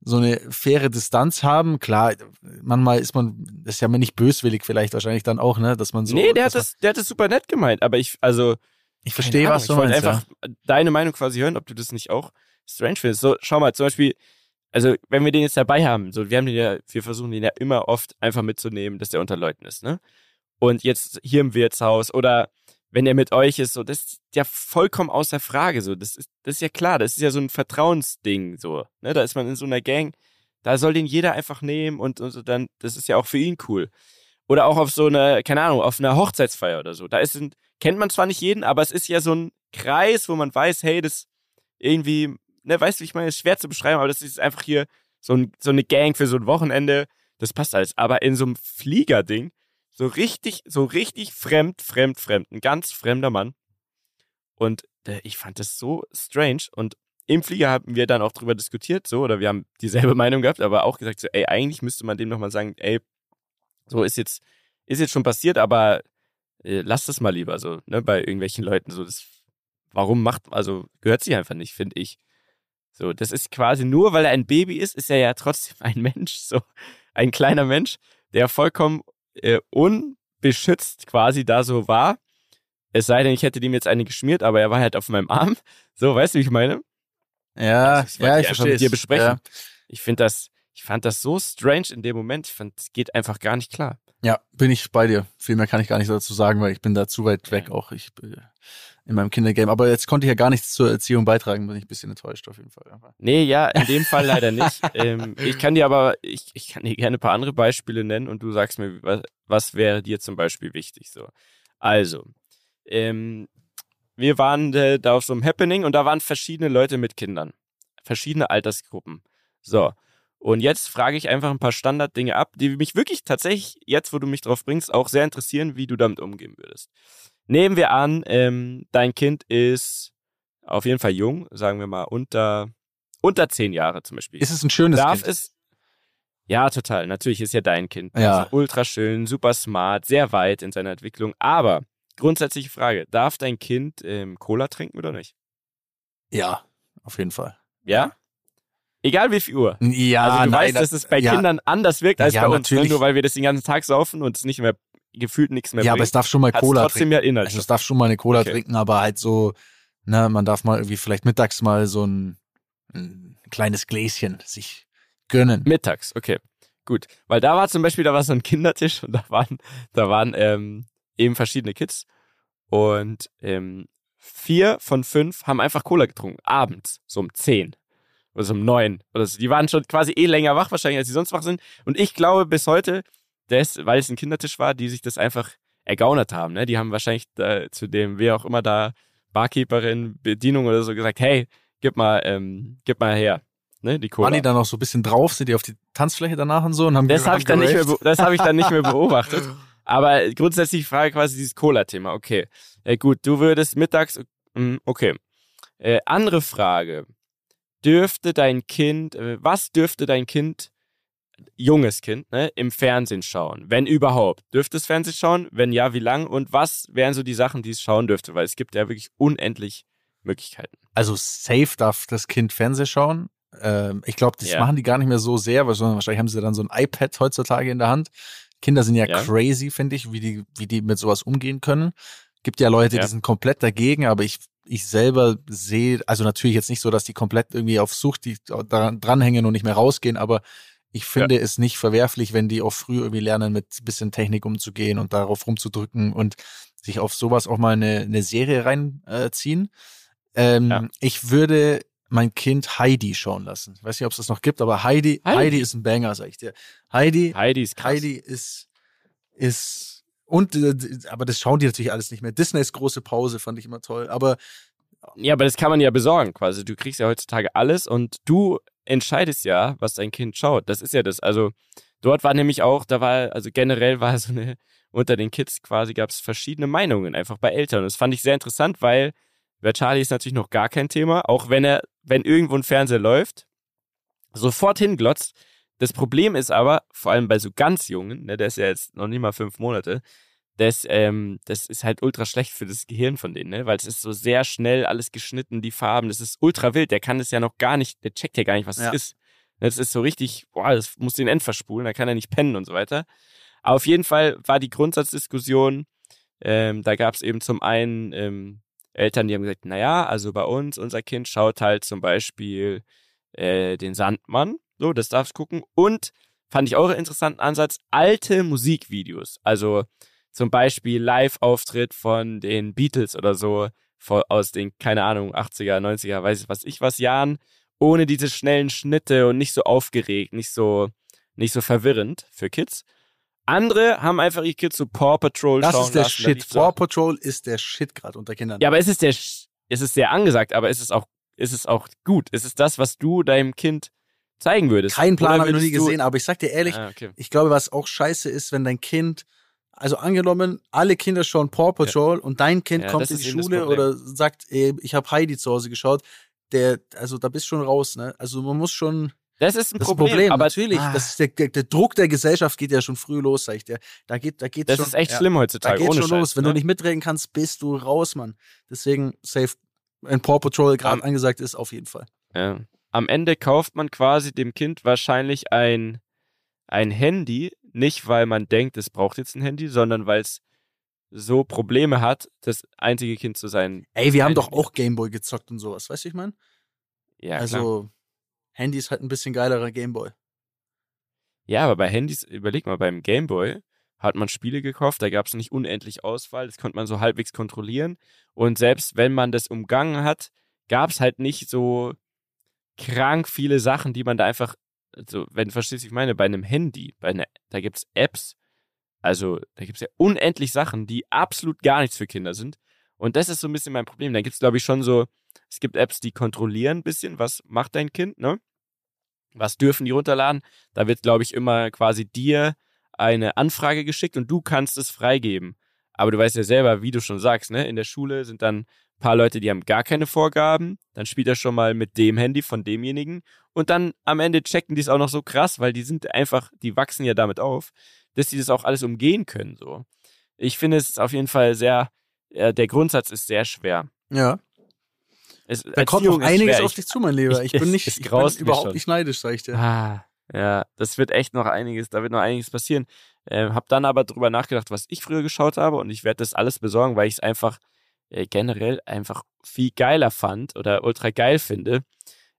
so eine faire Distanz haben. Klar, manchmal ist man, das ist ja nicht böswillig vielleicht wahrscheinlich dann auch, ne, dass man so. nee, der hat, das, der hat das super nett gemeint, aber ich, also, ich verstehe, was du ich meinst. wollte einfach deine Meinung quasi hören, ob du das nicht auch strange findest. So, schau mal, zum Beispiel, also wenn wir den jetzt dabei haben, so, wir haben den ja, wir versuchen den ja immer oft einfach mitzunehmen, dass der unter Leuten ist, ne? Und jetzt hier im Wirtshaus oder wenn er mit euch ist, so, das ist ja vollkommen außer Frage, so, das ist, das ist ja klar, das ist ja so ein Vertrauensding, so, ne? Da ist man in so einer Gang, da soll den jeder einfach nehmen und, und so dann, das ist ja auch für ihn cool. Oder auch auf so eine, keine Ahnung, auf einer Hochzeitsfeier oder so. Da ist ein, kennt man zwar nicht jeden, aber es ist ja so ein Kreis, wo man weiß, hey, das irgendwie, ne, weißt du, wie ich meine, ist schwer zu beschreiben, aber das ist einfach hier so, ein, so eine Gang für so ein Wochenende. Das passt alles. Aber in so einem Fliegerding, so richtig, so richtig fremd, fremd, fremd. Ein ganz fremder Mann. Und äh, ich fand das so strange. Und im Flieger haben wir dann auch drüber diskutiert, so, oder wir haben dieselbe Meinung gehabt, aber auch gesagt, so, ey, eigentlich müsste man dem nochmal sagen, ey, so ist jetzt, ist jetzt schon passiert, aber äh, lass das mal lieber so, ne, bei irgendwelchen Leuten so, das, warum macht, also gehört sich einfach nicht, finde ich. So, das ist quasi nur, weil er ein Baby ist, ist er ja trotzdem ein Mensch, so, ein kleiner Mensch, der vollkommen äh, unbeschützt quasi da so war. Es sei denn, ich hätte dem jetzt eine geschmiert, aber er war halt auf meinem Arm. So, weißt du, wie ich meine? Ja, das ja, ich einfach mit dir verstehe. besprechen. Ja. Ich finde das, ich fand das so strange in dem Moment. Ich fand, es geht einfach gar nicht klar. ja, bin ich bei dir. Viel mehr kann ich gar nicht dazu sagen, weil ich bin da zu weit weg auch. Ich bin in meinem Kindergame. Aber jetzt konnte ich ja gar nichts zur Erziehung beitragen, bin ich ein bisschen enttäuscht auf jeden Fall. Aber Nee, ja, in dem Fall leider nicht. ähm, ich kann dir aber, ich, ich kann dir gerne ein paar andere Beispiele nennen und du sagst mir, was, was wäre dir zum Beispiel wichtig. So. Also, ähm, wir waren äh, da auf so einem Happening und da waren verschiedene Leute mit Kindern. Verschiedene Altersgruppen. So. Und jetzt frage ich einfach ein paar Standarddinge ab, die mich wirklich tatsächlich, jetzt wo du mich drauf bringst, auch sehr interessieren, wie du damit umgehen würdest. Nehmen wir an, ähm, dein Kind ist auf jeden Fall jung, sagen wir mal unter, unter zehn Jahre zum Beispiel. ist es ein schönes Darf Kind? es. Ja, total. Natürlich ist ja dein Kind. Ja. Also ultra schön, super smart, sehr weit in seiner Entwicklung. Aber grundsätzliche Frage: Darf dein Kind ähm, Cola trinken oder nicht? ja, auf jeden Fall. Ja? Egal wie viel Uhr. Ja, also du nein, weißt, dass es bei ja, Kindern anders wirkt als Ja, bei uns, ne? natürlich. nur weil wir das den ganzen Tag saufen und es nicht mehr gefühlt nichts mehr Ja, aber bringt. es darf schon mal Cola trotzdem trinken. ja Also es darf schon mal eine Cola Okay. trinken, aber halt so, ne, man darf mal irgendwie vielleicht mittags mal so ein, ein kleines Gläschen sich gönnen. Mittags, okay. Gut. Weil da war zum Beispiel, da war so ein Kindertisch und da waren, da waren ähm, eben verschiedene Kids. Und ähm, vier von fünf haben einfach Cola getrunken. Abends, so um zehn. Oder so um neun. Oder so. Die waren schon quasi eh länger wach, wahrscheinlich, als sie sonst wach sind. Und ich glaube bis heute, dass, weil es ein Kindertisch war, die sich das einfach ergaunert haben. Ne? Die haben wahrscheinlich da, zu dem, wer auch immer da, Barkeeperin, Bedienung oder so gesagt, hey, gib mal, ähm, gib mal her. Ne, die Cola. Waren die dann noch so ein bisschen drauf? Sind die auf die Tanzfläche danach und so? Und haben Das habe ich, dann nicht mehr das hab ich dann nicht mehr beobachtet. Aber grundsätzlich die Frage quasi dieses Cola-Thema. Okay, äh, gut, du würdest mittags, mm, okay. Äh, andere Frage. Dürfte dein Kind, äh, was dürfte dein Kind, junges Kind, ne, im Fernsehen schauen? Wenn überhaupt. Dürfte es Fernsehen schauen? Wenn ja, wie lang? Und was wären so die Sachen, die es schauen dürfte? Weil es gibt ja wirklich unendlich Möglichkeiten. Also safe darf das Kind Fernseh schauen. Ähm, ich glaube, das Ja. machen die gar nicht mehr so sehr, weil sondern wahrscheinlich haben sie dann so ein iPad heutzutage in der Hand. Kinder sind ja, Ja. crazy, finde ich, wie die, wie die mit sowas umgehen können. Gibt ja Leute, Ja. die sind komplett dagegen, aber ich, ich selber sehe, also natürlich jetzt nicht so, dass die komplett irgendwie auf Sucht die daran, dranhängen und nicht mehr rausgehen, aber ich finde es nicht verwerflich, wenn die auch früh irgendwie lernen, mit bisschen Technik umzugehen und darauf rumzudrücken und sich auf sowas auch mal eine, eine Serie reinziehen. Äh, ähm, Ja. Ich würde mein Kind Heidi schauen lassen. Ich weiß nicht, ob es das noch gibt, aber Heidi, Heidi? Heidi, ist ein Banger, sag ich dir. Heidi, Heidi ist krass. Heidi ist, ist, und, äh, aber das schauen die natürlich alles nicht mehr. Disneys große Pause fand ich immer toll, aber Ja, aber das kann man ja besorgen quasi. Du kriegst ja heutzutage alles und du entscheidest ja, was dein Kind schaut. Das ist ja das. Also dort war nämlich auch, da war, also generell war so eine, unter den Kids quasi gab es verschiedene Meinungen einfach bei Eltern. Das fand ich sehr interessant, weil bei Charlie ist natürlich noch gar kein Thema, auch wenn er, wenn irgendwo ein Fernseher läuft, sofort hinglotzt. Das Problem ist aber, vor allem bei so ganz Jungen, ne, der ist ja jetzt noch nicht mal fünf Monate, das, ähm, das ist halt ultra schlecht für das Gehirn von denen, ne? weil es ist so sehr schnell alles geschnitten, die Farben, das ist ultra wild, der kann das ja noch gar nicht, der checkt ja gar nicht, was Ja. es ist. Das ist so richtig, boah, das muss den End verspulen, da kann er nicht pennen und so weiter. Aber auf jeden Fall war die Grundsatzdiskussion, ähm, da gab es eben zum einen ähm, Eltern, die haben gesagt, naja, also bei uns, unser Kind schaut halt zum Beispiel äh, den Sandmann, so, das darfst gucken. Und fand ich auch einen interessanten Ansatz, alte Musikvideos. Also zum Beispiel Live-Auftritt von den Beatles oder so aus den, keine Ahnung, 80er, 90er, weiß ich was ich was Jahren, ohne diese schnellen Schnitte und nicht so aufgeregt, nicht so, nicht so verwirrend für Kids. Andere haben einfach ihr Kind zu Paw Patrol Das schauen ist der lassen. Shit. so. Paw Patrol ist der Shit gerade unter Kindern. Ja, aber es ist der, es ist sehr angesagt, aber es ist auch, es ist auch gut. Es ist das, was du deinem Kind zeigen würdest. Kein Plan habe ich noch nie gesehen, aber ich sag dir ehrlich, Ah, okay. ich glaube, was auch scheiße ist, wenn dein Kind, also angenommen, alle Kinder schauen Paw Patrol und dein Kind Ja, kommt in die Schule oder sagt, ey, ich habe Heidi zu Hause geschaut, der, also da bist du schon raus, ne? Also man muss schon, Das ist ein das ist ein Problem, Problem, aber natürlich. Ah, Das ist der, der, der Druck der Gesellschaft geht ja schon früh los, sag ich dir. Da geht, da geht das schon, ist echt ja, schlimm Da heutzutage. geht ohne schon Scheiß, los. Wenn ne? du nicht mitreden kannst, bist du raus, Mann. Deswegen safe, wenn Paw Patrol gerade angesagt ist, auf jeden Fall. Ja. Am Ende kauft man quasi dem Kind wahrscheinlich ein, ein Handy, nicht weil man denkt, es braucht jetzt ein Handy, sondern weil es so Probleme hat, das einzige Kind zu sein. Ey, wir haben doch auch Gameboy gezockt und sowas, weißt du, ich meine? Ja, klar. also, Handy ist halt ein bisschen geilerer Gameboy. Ja, aber bei Handys, überleg mal, beim Gameboy hat man Spiele gekauft, da gab es nicht unendlich Auswahl, das konnte man so halbwegs kontrollieren. Und selbst wenn man das umgangen hat, gab es halt nicht so krank viele Sachen, die man da einfach, also, wenn du verstehst, ich meine, bei einem Handy, bei einer, da gibt es Apps, also da gibt es ja unendlich Sachen, die absolut gar nichts für Kinder sind. Und das ist so ein bisschen mein Problem. Da gibt es, glaube ich, schon so, es gibt Apps, die kontrollieren ein bisschen, was macht dein Kind, ne? Was dürfen die runterladen? Da wird, glaube ich, immer quasi dir eine Anfrage geschickt und du kannst es freigeben. Aber du weißt ja selber, wie du schon sagst, ne? In der Schule sind dann ein paar Leute, die haben gar keine Vorgaben. Dann spielt er schon mal mit dem Handy von demjenigen. Und dann am Ende checken die es auch noch so krass, weil die sind einfach, die wachsen ja damit auf, dass die das auch alles umgehen können, so. Ich finde es auf jeden Fall sehr, äh, der Grundsatz ist sehr schwer. Ja. Es, Da kommt noch Erziehung einiges schwer. auf dich zu, mein Lieber. ich- Ich, bin nicht, ich bin überhaupt nicht neidisch, sag ich dir. Ah, ja, das wird echt noch einiges, da wird noch einiges passieren. Ähm, hab dann aber drüber nachgedacht, was ich früher geschaut habe und ich werde das alles besorgen, weil ich es einfach äh, generell einfach viel geiler fand oder ultra geil finde.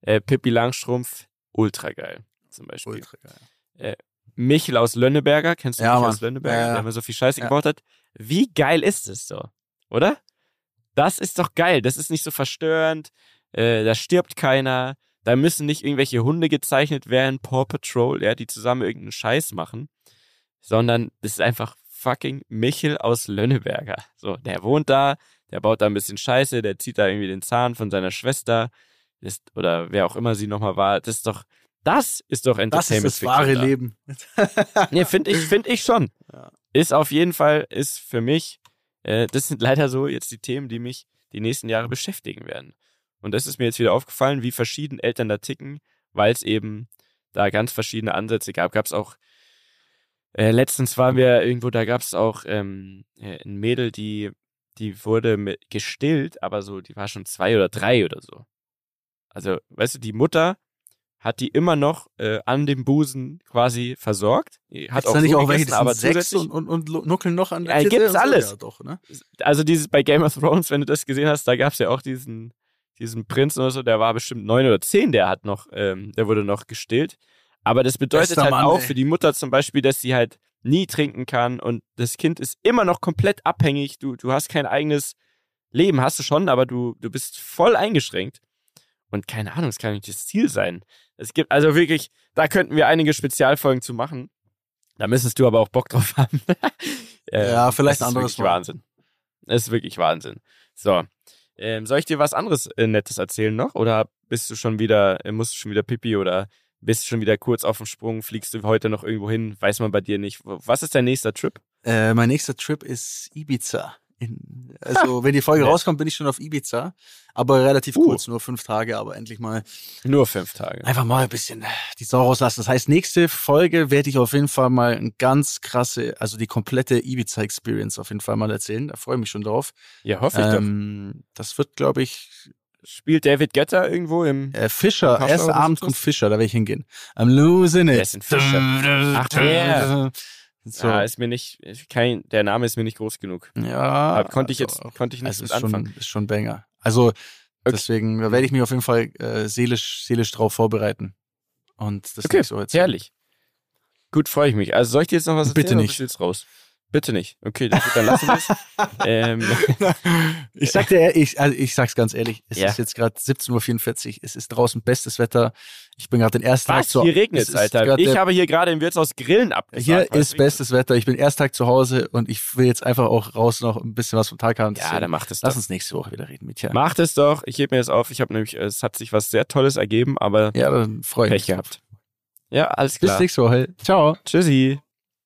Äh, Pippi Langstrumpf, ultra geil, zum Beispiel. Ultra geil. Michel aus Lönneberger, kennst du Ja, Michel Mann. aus Lönneberger, Ja, ja. der immer so viel Scheiße Ja. gebaut hat? Wie geil ist es so, oder? Das ist doch geil, das ist nicht so verstörend, äh, da stirbt keiner, da müssen nicht irgendwelche Hunde gezeichnet werden, Paw Patrol, ja, die zusammen irgendeinen Scheiß machen, sondern das ist einfach fucking Michel aus Lönneberger. So, der wohnt da, der baut da ein bisschen Scheiße, der zieht da irgendwie den Zahn von seiner Schwester, ist, oder wer auch immer sie nochmal war, das ist doch, das ist doch Das Entertainment ist das wahre Kinder. Leben. Nee, finde ich, find ich schon. Ja. Ist auf jeden Fall, ist für mich, äh, das sind leider so jetzt die Themen, die mich die nächsten Jahre beschäftigen werden. Und das ist mir jetzt wieder aufgefallen, wie verschieden Eltern da ticken, weil es eben da ganz verschiedene Ansätze gab. Gab es auch, äh, letztens waren wir irgendwo, da gab es auch ähm, äh, ein Mädel, die, die wurde mit, gestillt, aber so, die war schon zwei oder drei oder so. Also, weißt du, die Mutter hat die immer noch äh, an dem Busen quasi versorgt. Hat Hat da nicht so auch welche, gegessen, die aber sechs und, und, und nuckeln noch an der Ja, gibt's so? alles. Ja, doch, ne? also dieses bei Game of Thrones, wenn du das gesehen hast, da gab es ja auch diesen, diesen Prinzen oder so, der war bestimmt neun oder zehn, der hat noch, ähm, der wurde noch gestillt. Aber das bedeutet Bester halt Mann, auch ey. für die Mutter zum Beispiel, dass sie halt nie trinken kann und das Kind ist immer noch komplett abhängig. Du, du hast kein eigenes Leben, hast du schon, aber du, du bist voll eingeschränkt. Und keine Ahnung, es kann nicht das Ziel sein. Es gibt also wirklich, da könnten wir einige Spezialfolgen zu machen. Da müsstest du aber auch Bock drauf haben. Ähm, Ja, vielleicht das ein ist anderes wirklich Mal. Wahnsinn. Das ist wirklich Wahnsinn. So. Ähm, soll ich dir was anderes äh, Nettes erzählen noch? Oder bist du schon wieder, äh, musst du schon wieder Pipi oder bist du schon wieder kurz auf dem Sprung? Fliegst du heute noch irgendwo hin? Weiß man bei dir nicht. Was ist dein nächster Trip? Äh, mein nächster Trip ist Ibiza. In, also, wenn die Folge nett. rauskommt, bin ich schon auf Ibiza. Aber relativ Uh. kurz, nur fünf Tage, aber endlich mal Nur fünf Tage. einfach mal ein bisschen die Sau rauslassen. Das heißt, nächste Folge werde ich auf jeden Fall mal ein ganz krasse, also die komplette Ibiza-Experience auf jeden Fall mal erzählen. Da freue ich mich schon drauf. Ja, hoffe ich Ähm, das wird, glaube ich, doch. Spielt David Getter irgendwo im. äh, Fischer. Ein paar Erster Schauer Abend besucht kommt? Fischer, da werde ich hingehen. I'm losing it. Ist denn Fischer? Ach, der. So. Ja, ist mir nicht, kein, der Name ist mir nicht groß genug. Ja, Aber konnte ich jetzt, also, konnte ich nicht also ist anfangen. schon, ist schon Banger. Also deswegen da werde ich mich auf jeden Fall äh, seelisch, seelisch drauf vorbereiten. Und das Okay, so jetzt. Herrlich. Gut, freue ich mich. Also soll ich dir jetzt noch was Bitte erzählen? oder nicht. bist du jetzt raus. Bitte nicht. Okay, dann, dann lassen wir es. ähm, ich sag dir, ich, also ich sag's ganz ehrlich, es Ja. ist jetzt gerade 17.44 Uhr, es ist draußen bestes Wetter. Ich bin gerade den ersten Tag was? zu Hier regnet es Alter. Ich habe hier gerade im Wirtshaus Grillen abgesagt. Hier ist bestes Wetter. Ich bin erst Tag zu Hause und ich will jetzt einfach auch raus noch ein bisschen was vom Tag haben. Ja, dann macht es Lass doch. uns nächste Woche wieder reden, Mietja. Macht es doch. Ich heb mir das auf. Ich habe nämlich, es hat sich was sehr Tolles ergeben, aber Ja, dann freue ich Pech mich. gehabt. Ja, alles Bis klar. nächste Woche. Ciao. Tschüssi.